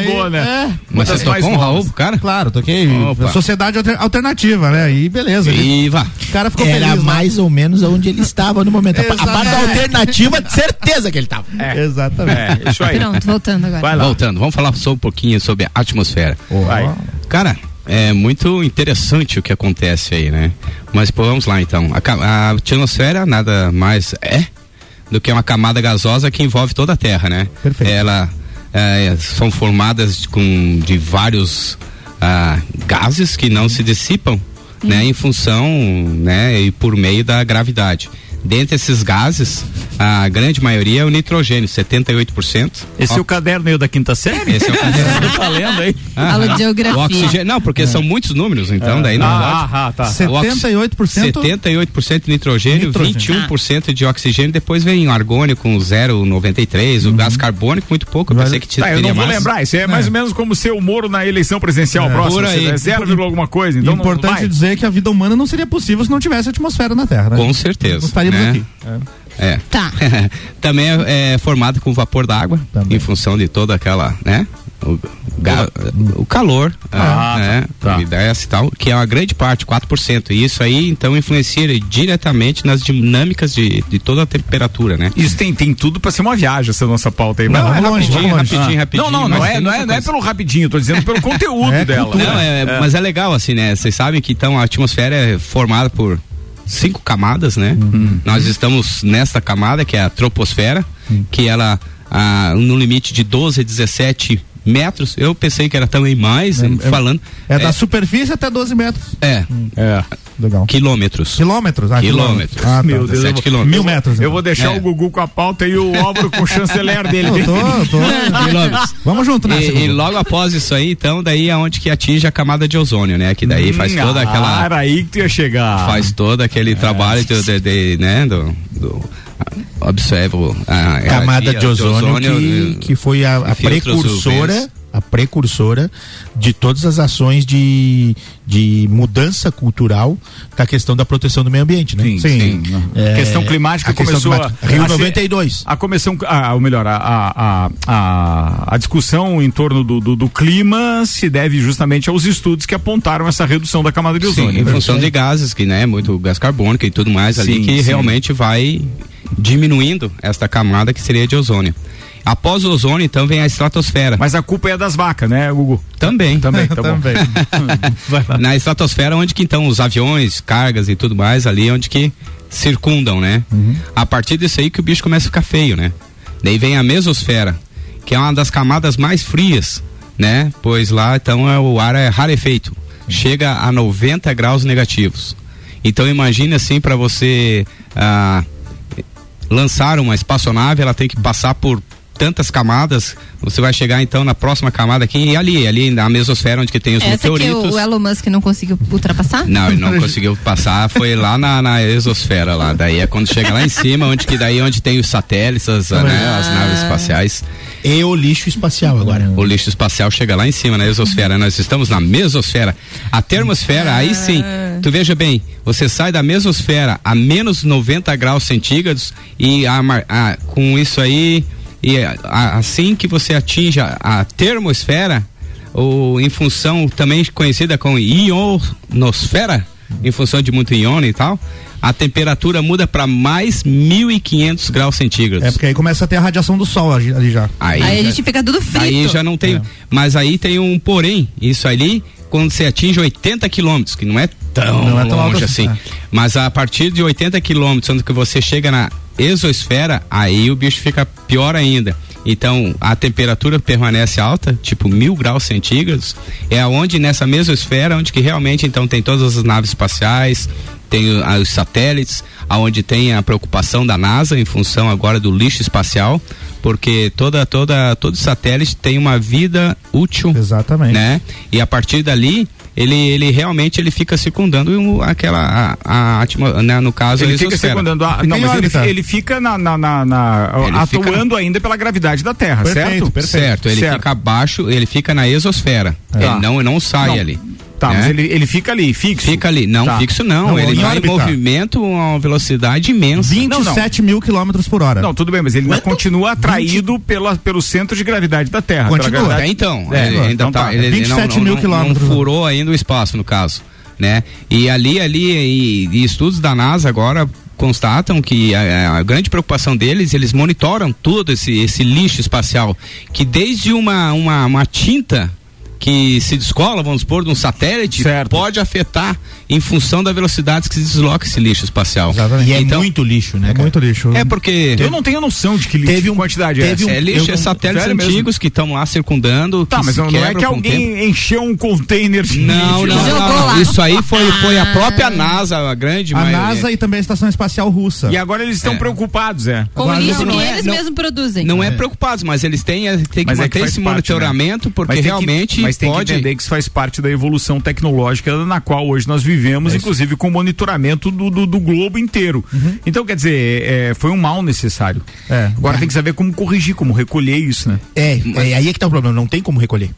aí. boa, né? É. Mas você tocou um Raul, cara? Claro, toquei. Opa. Sociedade Alter- Alternativa, né? E beleza. Viva. O cara ficou Era feliz. né? mais ou menos onde ele estava no momento. A, a parte Exatamente. alternativa, de certeza que ele estava. Exatamente. É, isso aí. Pronto, voltando agora. Vai lá. Voltando, vamos falar só um pouquinho sobre a atmosfera. Vai. Cara, é muito interessante o que acontece aí, né? Mas pô, vamos lá então. A, a atmosfera nada mais é do que uma camada gasosa que envolve toda a Terra, né? Perfeito. Ela é, são formadas com de vários ah, gases que não se dissipam, né? Em função, né? E por meio da gravidade. Dentre esses gases, a grande maioria é o nitrogênio, 78%. Esse é o caderno aí da quinta série? Esse é o caderno. Você tá lendo aí? Aula de geografia. O oxigênio, não, porque são muitos números, então daí não Ah, pode. ah, tá. 78%. 78% de nitrogênio, Nitrogênio. 21% de oxigênio, depois vem o argônio com 0,93, o gás carbônico muito pouco, eu pensei que tinha Tá, eu não vou mais. lembrar, isso é mais ou menos como ser o Moro na eleição presidencial É. próxima, Por aí. é 0, alguma coisa, então não Importante vai. dizer que a vida humana não seria possível se não tivesse atmosfera na Terra, né? Com certeza. Não né? aqui. É. Tá. Também é, é formado com vapor d'água, em função de toda aquela, né? O, ga- o calor, Ah, né? tá. umidade e tal, que é uma grande parte, 4%. E isso aí, então, influencia diretamente nas dinâmicas de, de toda a temperatura, né? Isso tem, tem tudo pra ser uma viagem, essa nossa pauta aí. Vai Não, lá, é longe, rapidinho, longe. rapidinho, Ah. rapidinho. Não, não, não mas é, não, é, não é pelo rapidinho, tô dizendo pelo conteúdo É, dela. cultura. Não, é, mas é legal assim, né? Vocês sabem que então a atmosfera é formada por cinco camadas, né? Nós estamos nesta camada que é a troposfera, que ela ah, no limite de 12 a 17 metros. Eu pensei que era também mais, É, é- falando. É da superfície até 12 metros. É, É. Legal. quilômetros. Quilômetros? Ah, Quilômetros. Ah, tá. Meu Deus, eu 17 vou, quilômetros. Mil metros. eu vou deixar É. o Gugu com a pauta e o Álvaro com o chanceler dele. Eu tô, tô. Quilômetros. Vamos junto, né? E, e logo após isso aí, então, daí é onde que atinge a camada de ozônio, né? Que daí faz toda aquela. Ah, Era aí que tu ia chegar. faz todo aquele trabalho de, de, de, né, do, do observo a camada a- de ozônio, que, que foi a, a precursora a precursora de todas as ações de, de mudança cultural da questão da proteção do meio ambiente, né? Sim, sim. É, questão climática a questão começou climática. a, Rio a ser- 92. A comissão, a, ou melhor, a, a, a, discussão em torno do, do, do clima se deve justamente aos estudos que apontaram essa redução da camada de Sim, ozônio. em função de gases, que né, muito gás carbônico e tudo mais ali, Sim, que sim. realmente vai diminuindo esta camada que seria de ozônio. Após o ozônio, então, vem a estratosfera. Mas a culpa é das vacas, né, Gugu? Também. Também, tá. Também. Na estratosfera, onde que então os aviões, cargas e tudo mais ali, onde que circundam, né? A partir disso aí que o bicho começa a ficar feio, né? Daí vem a mesosfera, que é uma das camadas mais frias, né? Pois lá então é, o ar é rarefeito, chega a 90 graus negativos. Então imagine assim para você ah, lançar uma espaçonave, ela tem que passar por tantas camadas, você vai chegar então na próxima camada aqui e ali, ali na mesosfera onde que tem os Essa que meteoritos. o Elon Musk não conseguiu ultrapassar? Não, ele não conseguiu passar, foi lá na, na exosfera lá. Daí é quando chega lá em cima, onde que daí onde tem os satélites, as, né, as naves espaciais. E o lixo espacial agora. O lixo espacial chega lá em cima na exosfera. Nós estamos na mesosfera. A termosfera, aí sim. Tu veja bem, você sai da mesosfera a menos 90 graus centígrados e a a- com isso aí, e a- a- assim que você atinge a, a termosfera, ou em função também conhecida como ionosfera, em função de muito íon e tal, a temperatura muda para mais 1500 graus centígrados. É porque aí começa a ter a radiação do sol ali ali já. Aí, Aí a já- gente fica tudo frito. Aí já não tem. Mas aí tem um porém. Isso ali, quando você atinge 80 quilômetros, que não é tão, Não é tão alto longe assim, assim. Mas a partir de 80 quilômetros, quando que você chega na exosfera, aí o bicho fica pior ainda. Então a temperatura permanece alta, tipo mil graus centígrados, é aonde nessa mesosfera, onde que realmente então tem todas as naves espaciais, tem o- a- os satélites, aonde tem a preocupação da NASA em função agora do lixo espacial, porque toda toda todo satélite tem uma vida útil, Exatamente. né? E a partir dali ele, ele realmente ele fica circundando o- aquela a, a né, no caso a Ele fica exosfera. secundando. A, Fica não, mas ele, ele fica na, na, na- na- Ele atuando ainda pela gravidade da Terra, certo? Certo, ele fica abaixo, ele fica na exosfera. Tá. Ele não, não sai Não. ali. Tá, né? mas ele, ele fica ali, fixo. Fica ali. Não, Tá. fixo não. Não, ele vai em movimento a uma velocidade imensa. 27 mil quilômetros por hora. Não, tudo bem, mas ele ainda continua atraído pela, pelo centro de gravidade da Terra. Continua. gravidade- É, então, É, ele ainda então tá, tá. ele, ele não, 27 não, mil não- quilômetros. Não furou ainda o espaço, no caso, né? E ali, ali, e, e estudos da NASA agora constatam que a, a grande preocupação deles, eles monitoram todo esse, esse lixo espacial, que desde uma, uma, uma tinta que se descola, vamos supor, de um satélite, pode afetar em função da velocidade que se desloca esse lixo espacial. E é Então- muito lixo, né? É muito lixo. É porque Eu não tenho noção de que lixo, Teve que quantidade é teve essa. um, é lixo, Eu é não- satélites sério mesmo? antigos que estão lá circundando. Tá, que mas não, não é que o tempo. alguém encheu um container de Não, lixo. não, não, não. Isso aí foi, foi a própria NASA, a grande A maioria. NASA e também a Estação Espacial Russa. E agora eles estão É. preocupados, é. Com o Agora, lixo não que é- eles mesmos produzem. Não é preocupados, mas eles têm, têm que é manter esse parte, monitoramento, né? porque realmente mas tem pode. que entender que isso faz parte da evolução tecnológica na qual hoje nós vivemos, inclusive com monitoramento do, do, do globo inteiro. Então, quer dizer, é, foi um mal necessário. É. Agora tem que saber como corrigir, como recolher isso, né? É, é aí é que tá o problema, não tem como recolher.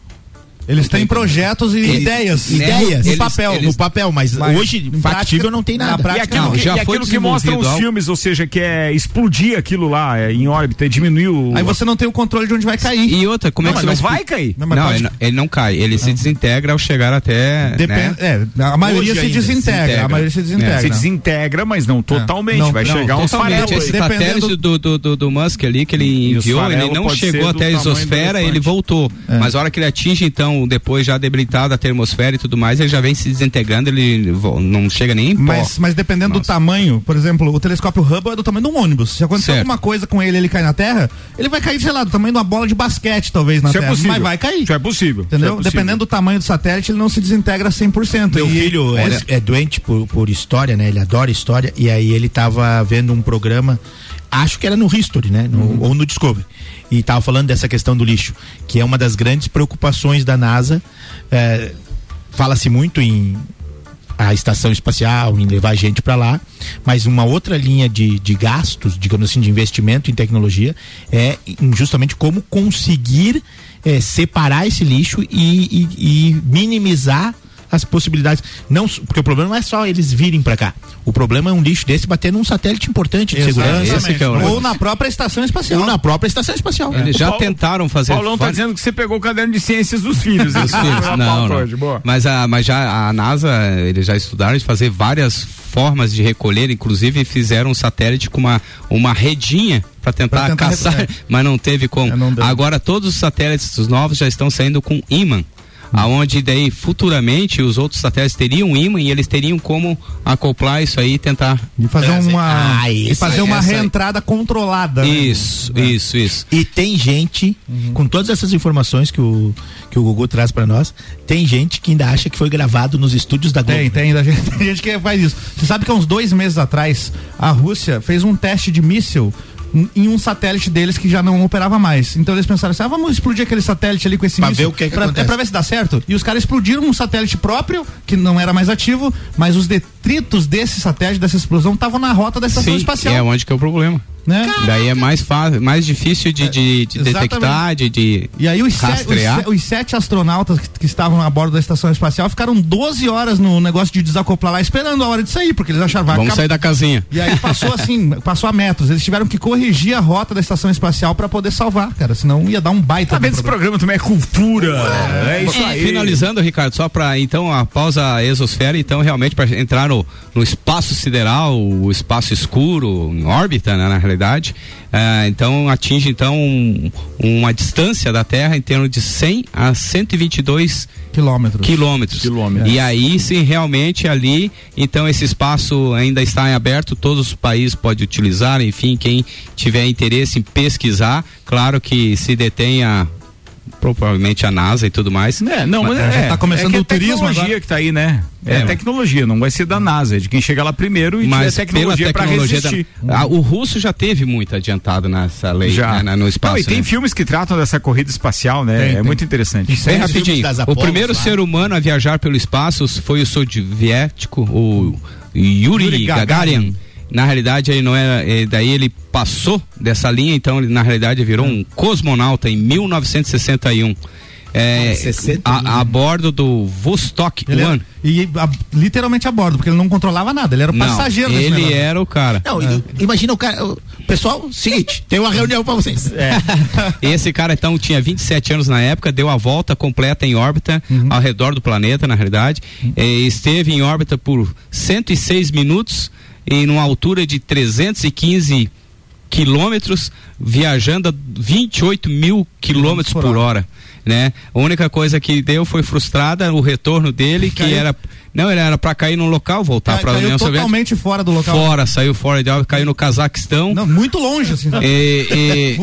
Eles têm projetos e Eles- ideias. Ideias. No Eles- papel. No papel, mas, Mas hoje, factível, não tem na nada. prática, e aquilo, não. que, já e foi aquilo que mostram os filmes, ou seja, que é explodir aquilo lá é, em órbita, diminuir o. Aí você não tem o controle de onde vai cair. E outra, como Não, é que mas você não vai vai cair. Não, Não, mas pode- ele, não- ele não cai, ele se desintegra ao chegar até. Depende, né? é, a maioria Hoje se ainda desintegra, desintegra. A maioria se desintegra. Se desintegra, mas não totalmente. Não, vai chegar Totalmente. farelos. Esse satélite do, do, do, do Musk ali que ele enviou, ele não chegou até a elefante. ele voltou. É. Mas a hora que ele atinge, então, depois já debilitada a termosfera e tudo mais, ele já vem se desintegrando, ele não chega nem em pó. Mas, mas dependendo do Nossa. tamanho, por exemplo, o telescópio Hubble é do tamanho de um ônibus. Se acontecer Certo. alguma coisa com ele ele cair na Terra, ele vai cair, sei lá, do tamanho de uma bola de basquete, talvez, na Isso é Terra. possível. Mas vai cair. Isso é possível. Isso Entendeu? é possível. Dependendo do tamanho do satélite, ele não se desintegra 100%. Meu E- filho é, é doente por, por história, né? Ele adora história. E aí ele tava vendo um programa, acho que era no History, né? No- Ou no Discovery. E tava falando dessa questão do lixo, que é uma das grandes preocupações da NASA. É, Fala-se muito em a estação espacial, em levar gente para lá, mas uma outra linha de, de gastos, digamos assim, de investimento em tecnologia é justamente como conseguir eh, separar esse lixo e, e- e minimizar as possibilidades. Não, porque o problema não é só eles virem para cá. O problema é um lixo desse bater num satélite importante de segurança. Esse que é Ou na própria estação espacial. Ou na própria estação espacial. Eles já Paulo- tentaram fazer. Paulão tá vários- dizendo que você pegou o caderno de ciências dos filhos. Dos filhos. Ah, Não, não. Mas, a, mas já a NASA, eles já estudaram de fazer várias formas de recolher, inclusive fizeram um satélite com uma, uma redinha para tentar, tentar caçar, recolher. mas não teve como. É, não. Agora todos os satélites os novos já estão saindo com imã. Aonde daí futuramente os outros satélites teriam imã e eles teriam como acoplar isso aí e tentar E fazer uma, Ah, e fazer uma essa aí. reentrada controlada. né? Isso, isso, isso. E tem gente, com todas essas informações que o, que o Gugu traz para nós, tem gente que ainda acha que foi gravado nos estúdios da Globo. Tem, tem, da gente, tem gente que faz isso. Você sabe que há uns dois meses atrás, a Rússia fez um teste de míssil em- um satélite deles que já não operava mais. Então eles pensaram assim: ah, vamos explodir aquele satélite ali com esse Pra míssil. ver o que que pra, acontece. é pra ver se dá certo. E os caras explodiram um satélite próprio, que não era mais ativo, mas os detritos desse satélite, dessa explosão, estavam na rota da estação Sim, espacial. é onde que é o problema. Né? Daí é mais fácil, mais difícil de, de, de exatamente. detectar, de, de E aí os, se- os, os sete astronautas que, que estavam a bordo da estação espacial ficaram 12 horas no negócio de desacoplar lá, esperando a hora de sair, porque eles acharam vai Vamos acabar- sair da casinha. E aí passou assim, passou a metros. Eles tiveram que corrigir a rota da estação espacial pra poder salvar, cara. Senão ia dar um baita. Tá do vendo? Esse programa também é cultura. É, isso aí. Finalizando, Ricardo, só para então a exosfera, então realmente para entrar no, no espaço sideral, o espaço escuro, em órbita, né, na realidade, ah, então atinge então um- uma distância da Terra em torno de 100 a 122 Quilômetros. quilômetros. Quilômetros. E aí, sim, realmente ali, então esse espaço ainda está em aberto, todos os países podem utilizar, enfim, quem tiver interesse em pesquisar, claro que se detenha provavelmente a NASA e tudo mais. É, não, mas, Mas- é, tá começando é que é o turismo tecnologia agora. que tá aí, né? É, É, tecnologia, não vai ser da NASA, é de quem chegar lá primeiro e mas tiver pela tecnologia para tecnologia resistir. da, Ah, o russo já teve muito adiantado nessa lei Já. né, no espaço. Não, e tem né? filmes que tratam dessa corrida espacial, né? Tem, é tem. muito interessante. Bem rapidinho. O primeiro ser humano a viajar pelo espaço foi o soviético, o Yuri, Yuri Gagarin. Gagarin. Na realidade, ele não era. eh, Daí ele passou dessa linha, então ele na realidade virou um cosmonauta em 1961. É, 61. a, a bordo do Vostok Ele era- One. e a- literalmente a bordo, porque ele não controlava nada, ele era o Não, passageiro ele negócio. era o cara. Não, i- imagina o cara. o- Pessoal, seguinte, tem uma reunião pra vocês. Esse cara então tinha 27 anos na época, deu a volta completa em órbita ao redor do planeta, na realidade. Eh, esteve em órbita por 106 minutos e numa altura de 315 quilômetros, viajando a 28 mil quilômetros por hora. Né? A única coisa que deu foi frustrada o retorno dele, que Caiu. era. Não, ele era para cair num local, voltar Ca- para a União Soviética. totalmente fora do local. Fora, saiu fora de órbita, caiu no Cazaquistão. Não, muito longe, assim. sabe? E,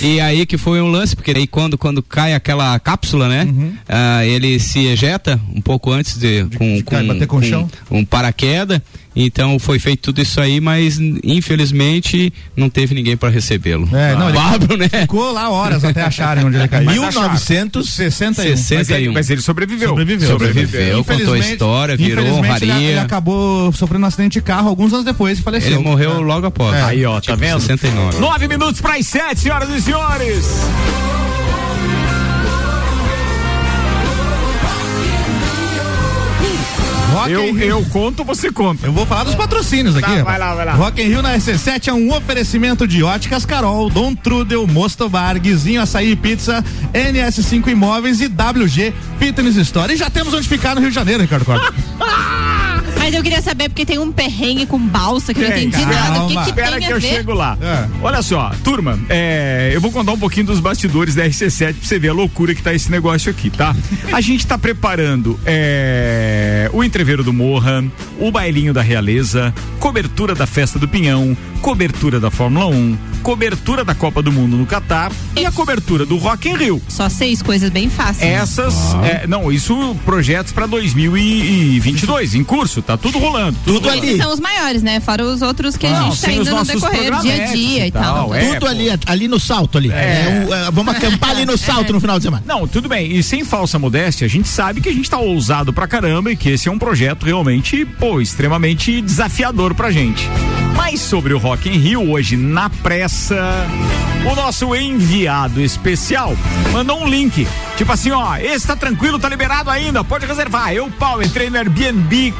e, e aí que foi um lance, porque aí quando, quando cai aquela cápsula, né? Uhum. ah, ele se ejeta um pouco antes de, com, de com, cair, bater com o chão. um paraquedas. Então foi feito tudo isso aí, mas infelizmente não teve ninguém para recebê-lo. É, não, ele Bárbaro, né? ficou lá horas até acharem onde ele caiu. Mas acharam. 1961. 60. Mas ele, mas ele sobreviveu. Sobreviveu. Sobreviveu, contou a Infelizmente- história, virou infelizmente, ele- honraria. Ele, acabou sofrendo um acidente de carro alguns anos depois e faleceu. Ele morreu logo após. É. Aí, ó, tá Tipo, vendo? 69. Nove minutos para as sete, senhoras e senhores. Rock in Eu, Rio. eu conto, você conta. Eu vou falar dos patrocínios aqui. Tá, vai lá, vai lá. Rock in Rio na RC7 é um oferecimento de Óticas Carol, Dom Trudel, Mostobar, Guizinho Açaí e Pizza, NS5 Imóveis e WG Fitness Store. E já temos onde ficar no Rio de Janeiro, Ricardo Costa. Mas eu queria saber porque tem um perrengue com balsa que eu não entendi calma. nada. O que, que Espera que a eu ver? chego lá. É. Olha só, turma, é, eu vou contar um pouquinho dos bastidores da RC7 pra você ver a loucura que tá esse negócio aqui, tá? A gente tá preparando é, o entreveiro do Morra, o bailinho da Realeza, cobertura da Festa do Pinhão, cobertura da Fórmula 1, cobertura da Copa do Mundo no Catar e a cobertura do Rock in Rio. Só seis coisas bem fáceis. Essas, é, não, isso projetos pra 2022 em curso, tá tudo rolando. Tudo Esses ali. são os maiores, né? Fora os outros que a gente tá indo no decorrer, dia a programetes dia e e tal. tal, é. Tudo pô. ali, ali no salto ali. É um- é, vamos acampar ali no salto no final de semana. Não, tudo bem. E sem falsa modéstia, a gente sabe que a gente tá ousado pra caramba e que esse é um projeto realmente, pô, extremamente desafiador pra gente. Mas sobre o Rock in Rio, hoje, na pressa, o nosso enviado especial mandou um link. Tipo assim, ó, esse tá tranquilo, tá liberado ainda, pode reservar. Eu, pau, entrei no Airbnb,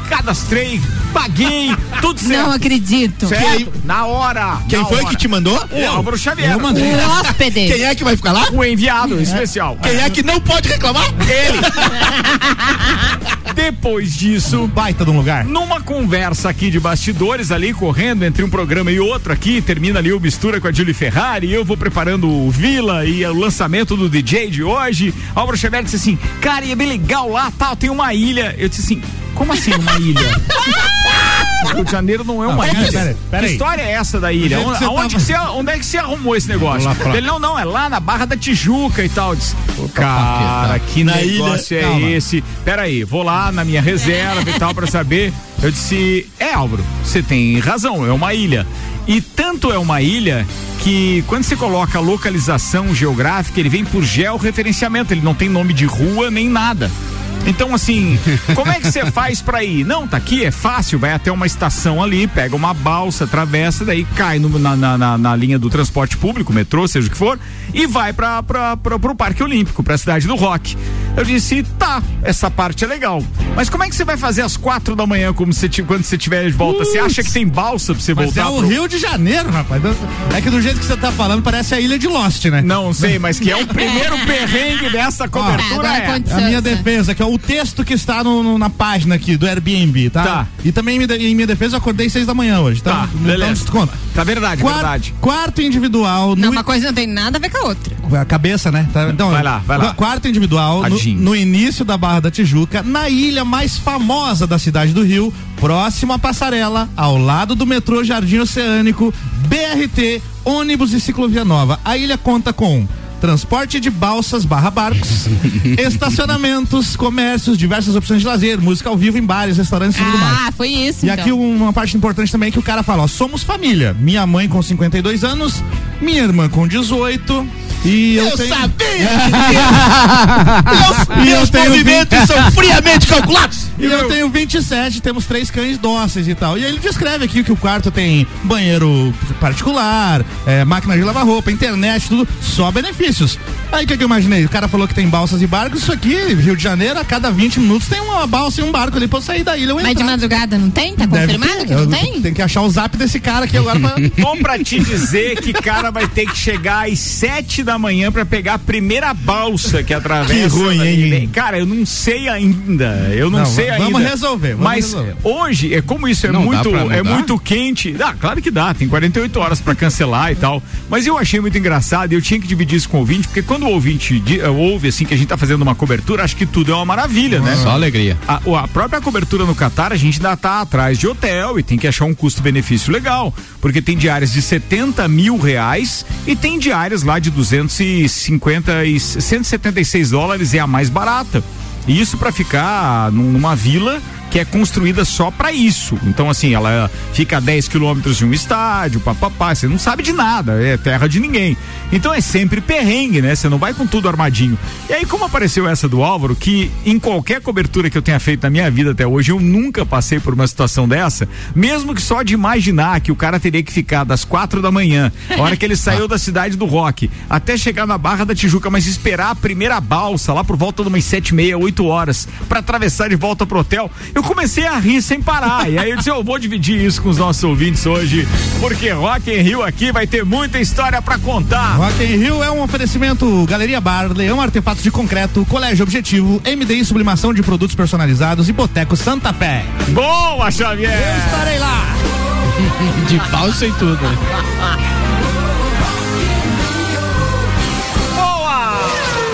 cadastrei, paguei, tudo certo. Não acredito. Certo? Na hora. Quem na foi hora. que te mandou? O Álvaro Xavier. Eu mandei. O hóspede. Quem é que vai ficar lá? O enviado especial. Quem é que não pode reclamar? Ele. Depois disso, Baita de um lugar. numa conversa aqui de bastidores ali, correndo entre um programa e outro aqui, termina ali o Mistura com a Julie Ferrari, eu vou preparando o Vila e o lançamento do DJ de hoje. Álvaro Xavier disse assim, cara, e é bem legal lá, tal, tem uma ilha. Eu disse assim, como assim uma ilha? Rio de Janeiro não é uma pera- ilha. pera- pera que aí. história é essa da ilha? Que Onde, aonde que você, onde é que você arrumou esse negócio? Ele, não, não, é lá na Barra da Tijuca e tal. Disse, cara, que Na negócio ilha- é calma. esse? Peraí, vou lá na minha reserva e tal pra saber. Eu disse, é Álvaro, você tem razão, é uma ilha. E tanto é uma ilha que quando você coloca a localização geográfica, ele vem por georreferenciamento, ele não tem nome de rua nem nada. Então, assim, como é que você faz pra ir? Não, tá aqui, é fácil, vai até uma estação ali, pega uma balsa, atravessa, daí cai no- na, na, na- na linha do transporte público, metrô, seja o que for, e vai pra, pra, pra, pro Parque Olímpico, pra cidade do Rock. Eu disse, tá, essa parte é legal. Mas como é que você vai fazer às quatro da manhã, como você, quando você estiver de volta? Você acha que tem balsa pra você Mas voltar? é o pro- Rio de Janeiro, rapaz. É que do jeito que você tá falando, parece a ilha de Lost, né? Não sei, mas que é o primeiro perrengue dessa cobertura. é. A minha defesa, que é o texto que está no- no- na página aqui do Airbnb, tá? Tá. E também em minha, em minha defesa eu acordei seis da manhã hoje, tá? Tá, beleza. Então, desconta. Tá verdade, Quar- verdade. Quarto individual. Não, no- uma coisa não tem nada a ver com a outra. A cabeça, né? Tá, então, Vai lá, vai lá. qu- Quarto individual, no, no início da Barra da Tijuca, na ilha mais famosa da cidade do Rio, próximo à passarela, ao lado do metrô Jardim Oceânico, BRT, ônibus e ciclovia nova. A ilha conta com transporte de balsas barra barcos, estacionamentos, comércios, diversas opções de lazer, música ao vivo em bares, restaurantes e tudo mais. Ah, foi isso. E então. aqui uma parte importante também é que o cara fala, ó, somos família. Minha mãe com 52 anos, minha irmã com 18 e eu, Eu tenho... sabia meus, meus movimentos são friamente calculados. E eu tenho 27, temos três cães dóceis e tal. E aí ele descreve aqui que o quarto tem banheiro particular, é, máquina de lavar roupa, internet, tudo, só benefícios. Aí o que, que eu imaginei? O cara falou que tem balsas e barcos, isso aqui, Rio de Janeiro, a cada 20 minutos tem uma balsa e um barco ali pra eu sair da ilha. Mas de madrugada não tem? Tá Deve confirmado ter. que não Eu- tem? Tem que achar o zap desse cara aqui agora pra. Bom pra te dizer que cara vai ter que chegar às sete da manhã pra pegar a primeira balsa que atravessa. Que ruim, hein? Cara, eu não sei ainda. Eu não, Não, sei ainda. vamos resolver, vamos Mas resolver. hoje, é como isso é Não muito, é muito quente. Ah, claro que dá, tem 48 horas pra cancelar e tal. Mas eu achei muito engraçado e eu tinha que dividir isso com o ouvinte, porque quando o ouvinte eh, ouve assim que a gente tá fazendo uma cobertura, acho que tudo é uma maravilha, né? Só alegria. A, a própria cobertura no Catar, a gente ainda tá atrás de hotel e tem que achar um custo-benefício legal. Porque tem diárias de 70 mil reais e tem diárias lá de 250 e 176 dólares é a mais barata. Isso para ficar num- numa vila que é construída só para isso. Então, assim, ela fica a 10 quilômetros de um estádio, papapá, você não sabe de nada, é terra de ninguém. Então é sempre perrengue, né? Você não vai com tudo armadinho. E aí, como apareceu essa do Álvaro, que em qualquer cobertura que eu tenha feito na minha vida até hoje, eu nunca passei por uma situação dessa, mesmo que só de imaginar que o cara teria que ficar das quatro da manhã, a hora que ele saiu da cidade do rock, até chegar na Barra da Tijuca, mas esperar a primeira balsa lá por volta de umas sete e meia, oito horas, para atravessar de volta pro hotel, eu comecei a rir sem parar. E aí eu disse, eu vou dividir isso com os nossos ouvintes hoje, porque Rock in Rio aqui vai ter muita história para contar. Rock in Rio é um oferecimento Galeria Bar, Leão Artefatos de Concreto, Colégio Objetivo, MDI Sublimação de Produtos Personalizados e Boteco Santa Fé. Boa, Xavier! Eu estarei lá! De balsa e tudo. Boa!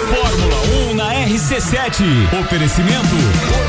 Fórmula 1 na RC7. Oferecimento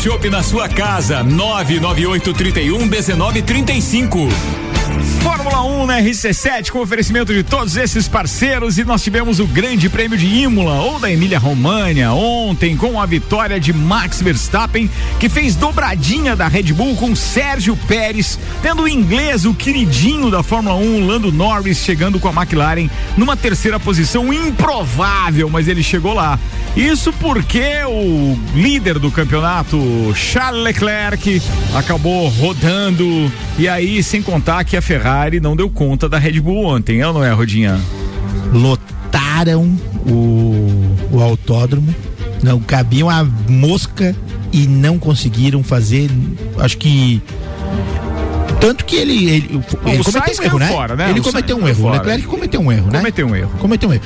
shopping na sua casa. 99831 1935. Fórmula 1 na RC7 com oferecimento de todos esses parceiros e nós tivemos o Grande Prêmio de Imola ou da Emília România ontem com a vitória de Max Verstappen que fez dobradinha da Red Bull com Sérgio Pérez, tendo o inglês, o queridinho da Fórmula 1, Lando Norris chegando com a McLaren numa terceira posição improvável, mas ele chegou lá. Isso porque o líder do campeonato, Charles Leclerc, acabou rodando e aí sem contar que a Ferrari não deu conta da Red Bull ontem, é ou não é, Rodinha? Lotaram o, o autódromo, não cabia uma mosca e não conseguiram fazer. Acho que. Tanto que ele. ele, ele cometeu um erro, né? fora, né? Ele O cometeu um erro. caiu O fora. Leclerc cometeu um erro, né? Cometeu um erro. Cometeu um erro.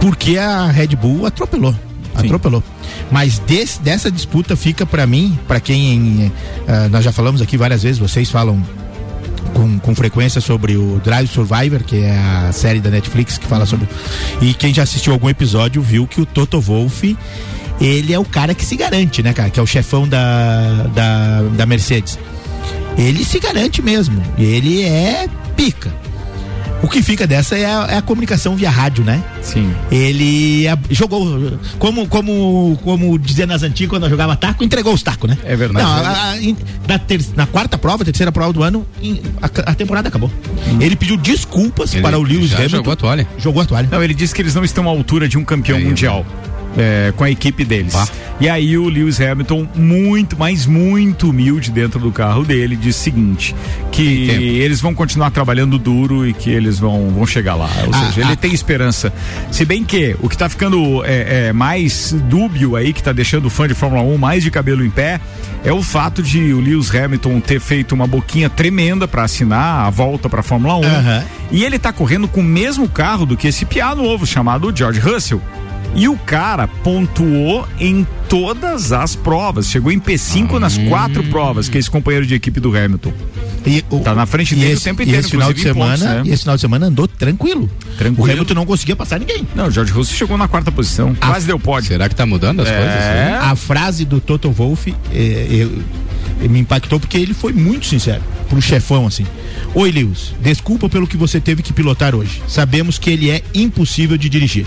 Porque a Red Bull atropelou. Atropelou. Mas desse, dessa disputa fica pra mim, pra quem eh, nós já falamos aqui várias vezes, vocês falam com, com frequência sobre o Drive Survivor, que é a série da Netflix que fala sobre. E quem já assistiu algum episódio viu que o Toto Wolff, ele é o cara que se garante, né, cara? Que é o chefão da, da, da Mercedes. Ele se garante mesmo. Ele é pica. O que fica dessa é a, é a comunicação via rádio, né? Sim. Ele a- jogou, como, como, como dizia nas antigas, quando jogava taco, entregou os tacos, né? É verdade. Não, a- em- na, ter- na quarta prova, terceira prova do ano, em- a, temporada acabou. Ele pediu desculpas Ele para o Lewis Hamilton. jogou a toalha. Jogou a toalha. Não, ele disse que eles não estão à altura de um campeão mundial. É, com a equipe deles. E aí o Lewis Hamilton, muito, mas muito humilde dentro do carro dele, disse o seguinte: que eles vão continuar trabalhando duro e que eles vão, vão chegar lá. Ou Ah, seja, ele ah. tem esperança. Se bem que o que tá ficando é, é, mais dúbio aí, que tá deixando o fã de Fórmula 1 mais de cabelo em pé, é o fato de o Lewis Hamilton ter feito uma boquinha tremenda para assinar a volta para Fórmula 1. Aham. E ele tá correndo com o mesmo carro do que esse piá novo chamado George Russell. E o cara pontuou em todas as provas. Chegou em P5 nas quatro provas, que é esse companheiro de equipe do Hamilton. E o, tá na frente dele esse, o tempo e inteiro, esse final de semana, pontos, né? e esse final de semana andou tranquilo. Tranquilo. O Hamilton não conseguia passar ninguém. Não, o George Russell chegou na quarta posição. Quase deu pódio. Será que tá mudando as É. coisas? A frase do Toto Wolff é, eu- eu- me impactou porque ele foi muito sincero pro chefão assim. Oi, Lewis, desculpa pelo que você teve que pilotar hoje. Sabemos que ele é impossível de dirigir.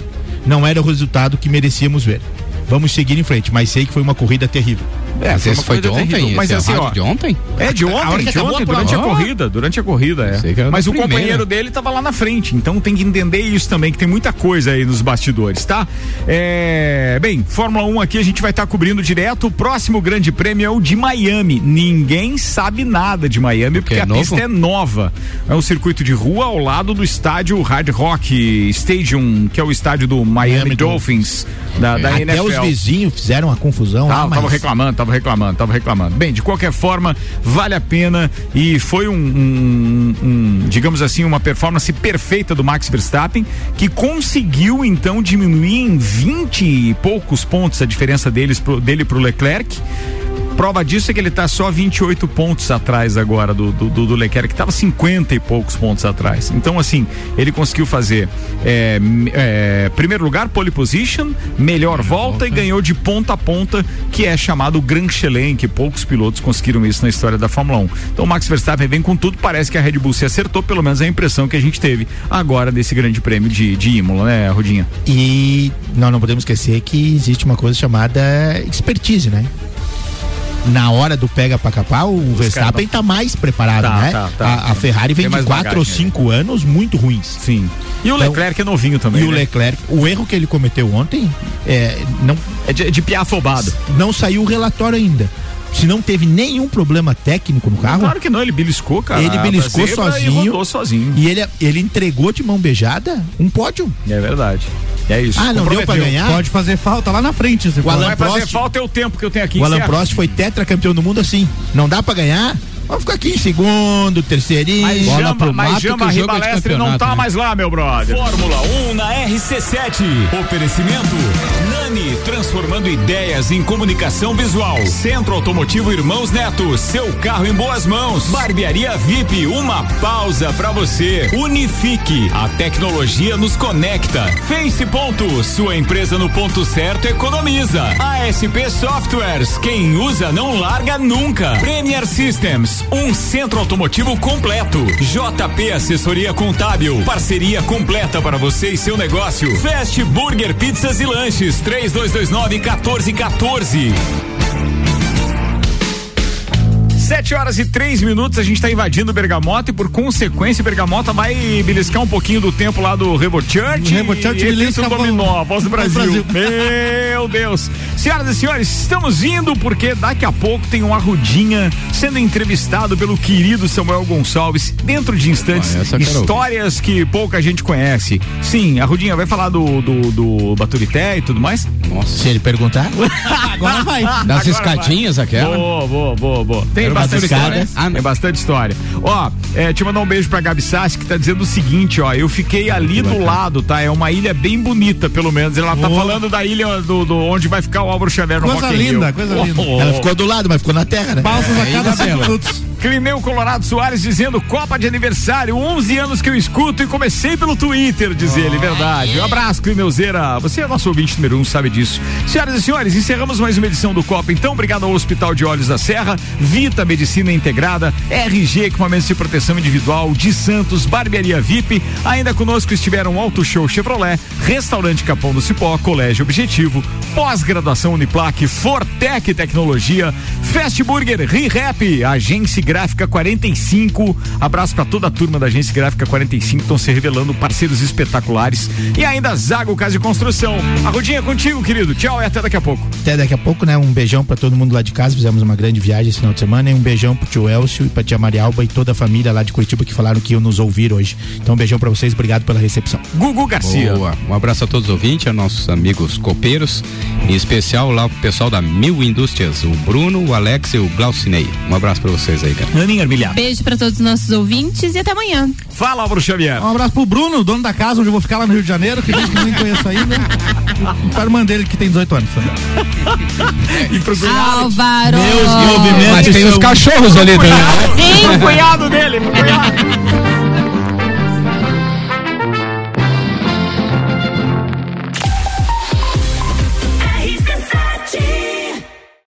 Não era o resultado que merecíamos ver. Vamos seguir em frente, mas sei que foi uma corrida terrível. É, foi esse uma foi de ontem? terrível. Mas é assim, ó, de ontem? É de ontem, de acabou ontem, durante a corrida, durante a corrida, é. Mas o primeira. companheiro dele tava lá na frente, então tem que entender isso também, que tem muita coisa aí nos bastidores, tá? É, bem, Fórmula 1 aqui a gente vai estar cobrindo direto. O próximo grande prêmio é o de Miami. Ninguém sabe nada de Miami porque é a novo? pista é nova. É um circuito de rua ao lado do estádio Hard Rock Stadium, que é o estádio do Miami, Miami Dolphins, da, da Até NFL. os vizinhos fizeram a confusão lá, Tava, mas tava reclamando, tava reclamando, tava reclamando. Bem, de qualquer forma, vale a pena e foi um, um- um, digamos assim, uma performance perfeita do Max Verstappen, que conseguiu então diminuir em 20 e poucos pontos a diferença deles pro, dele pro Leclerc. Prova disso é que ele tá só 28 pontos atrás agora do, do, do- Leclerc, que tava 50 e poucos pontos atrás. Então, assim, ele conseguiu fazer é, é, primeiro lugar, pole position, melhor volta e ganhou de ponta a ponta, que é chamado Grand Chelem, que poucos pilotos conseguiram isso na história da Fórmula 1. Então, o Max Verstappen vem com tudo, parece que a Red Bull se acertou, pelo menos é a impressão que a gente teve agora desse grande prêmio de, de Imola, né, Rodinha? E não, não podemos esquecer que existe uma coisa chamada expertise, né? Na hora do pega pra capar, o Verstappen tá mais preparado, Tá, né? tá, tá. a, a Ferrari vem de quatro ou cinco anos muito ruins. Sim. E o Então- Leclerc é novinho também. E o né? Leclerc, o erro que ele cometeu ontem é não É de, de piar afobado. não saiu o relatório ainda. Se não teve nenhum problema técnico no carro, Claro que não, ele beliscou, cara. ele beliscou zebra E sozinho. sozinho. E ele, ele entregou de mão beijada um pódio. É verdade. É isso. Ah, não deu pra ganhar? Pode fazer falta lá na frente. O. Alan Vai fazer Prost- falta é o tempo que eu tenho aqui. O Alan. Prost foi tetracampeão do mundo assim. Não dá pra ganhar? Vamos ficar aqui em segundo, terceirinho. Mas Bola Jamba, pro mas mato Jamba jogo é Ribalestre não tá né? mais lá, meu brother. Fórmula 1 na RC7. Oferecimento Nani, transformando ideias em comunicação visual. Centro Automotivo Irmãos Neto, seu carro em boas mãos. Barbearia VIP, uma pausa pra você. Unifique, a tecnologia nos conecta. Face Ponto, sua empresa no ponto certo economiza. ASP Softwares, quem usa não larga nunca. Premier Systems, um centro automotivo completo. JP Assessoria Contábil, parceria completa para você e seu negócio. Fast Burger Pizzas e Lanches, 3229 1414. Sete horas e três minutos, a gente tá invadindo Bergamota e por consequência Bergamota vai beliscar um pouquinho do tempo lá do Revo Church. Revo Church e belisca o dominó, a voz do Brasil. Brasil. Meu Deus. Senhoras e senhores, estamos indo porque daqui a pouco tem um Arrudinha sendo entrevistado pelo querido Samuel Gonçalves dentro de instantes. Ah, ouvir. histórias que pouca gente conhece. Sim, Arrudinha vai falar do, do, do Baturité e tudo mais? Nossa. Se ele perguntar, Agora vai. Das Agora escadinhas aquela? Boa, boa, boa, boa. Tem bastante história. Ah. Tem bastante história. Ó, é, te mandar um beijo pra Gabi Sassi que tá dizendo o seguinte, ó. Eu fiquei ali do lado, tá? É uma ilha bem bonita, pelo menos. Ela tá Oh. falando da ilha do, do onde vai ficar o Álvaro Xavier no Coisa Rock linda, coisa Oh, linda. oh, ela ficou do lado, mas ficou na terra, né? Pausas a É, cada minutos. Clineu Colorado Soares dizendo Copa de aniversário, 11 anos que eu escuto e comecei pelo Twitter, diz ele, verdade. Um abraço, Clineuzeira. Você é nosso ouvinte número um, sabe disso. Senhoras e senhores, encerramos mais uma edição do Copa. Então, obrigado ao Hospital de Olhos da Serra, Vita Medicina Integrada, RG Equipamentos de Proteção Individual, de Santos, Barbearia VIP. Ainda conosco estiveram Auto Show Chevrolet, Restaurante Capão do Cipó, Colégio Objetivo, Pós-graduação Uniplaque, Fortec Tecnologia, Fast Burger, ReHap, Agência Gráfica 45. Abraço pra toda a turma da Agência Gráfica 45, estão se revelando parceiros espetaculares. E ainda Zago Casa de Construção. A rodinha é contigo, querido. Tchau e até daqui a pouco. Até daqui a pouco, né? Um beijão pra todo mundo lá de casa. Fizemos uma grande viagem esse final de semana. E um beijão pro tio Elcio e pra tia Marialba e toda a família lá de Curitiba que falaram que iam nos ouvir hoje. Então, um beijão pra vocês. Obrigado pela recepção. Gugu Garcia. Boa. Um abraço a todos os ouvintes, a nossos amigos copeiros, em especial lá pro pessoal da Mil Indústrias, o Bruno, o Alex e o Glaucinei. Um abraço pra vocês aí, Aninha Armilhar. Beijo pra todos os nossos ouvintes e até amanhã. Fala, Álvaro Xavier. Um abraço pro Bruno, dono da casa, onde eu vou ficar lá no Rio de Janeiro, que diz que nem conheço ainda. E para a irmã dele, que tem 18 anos. e pro Álvaro. Meus movimentos Mas tem os cachorros ali também. Sim, o cunhado dele, pro cunhado.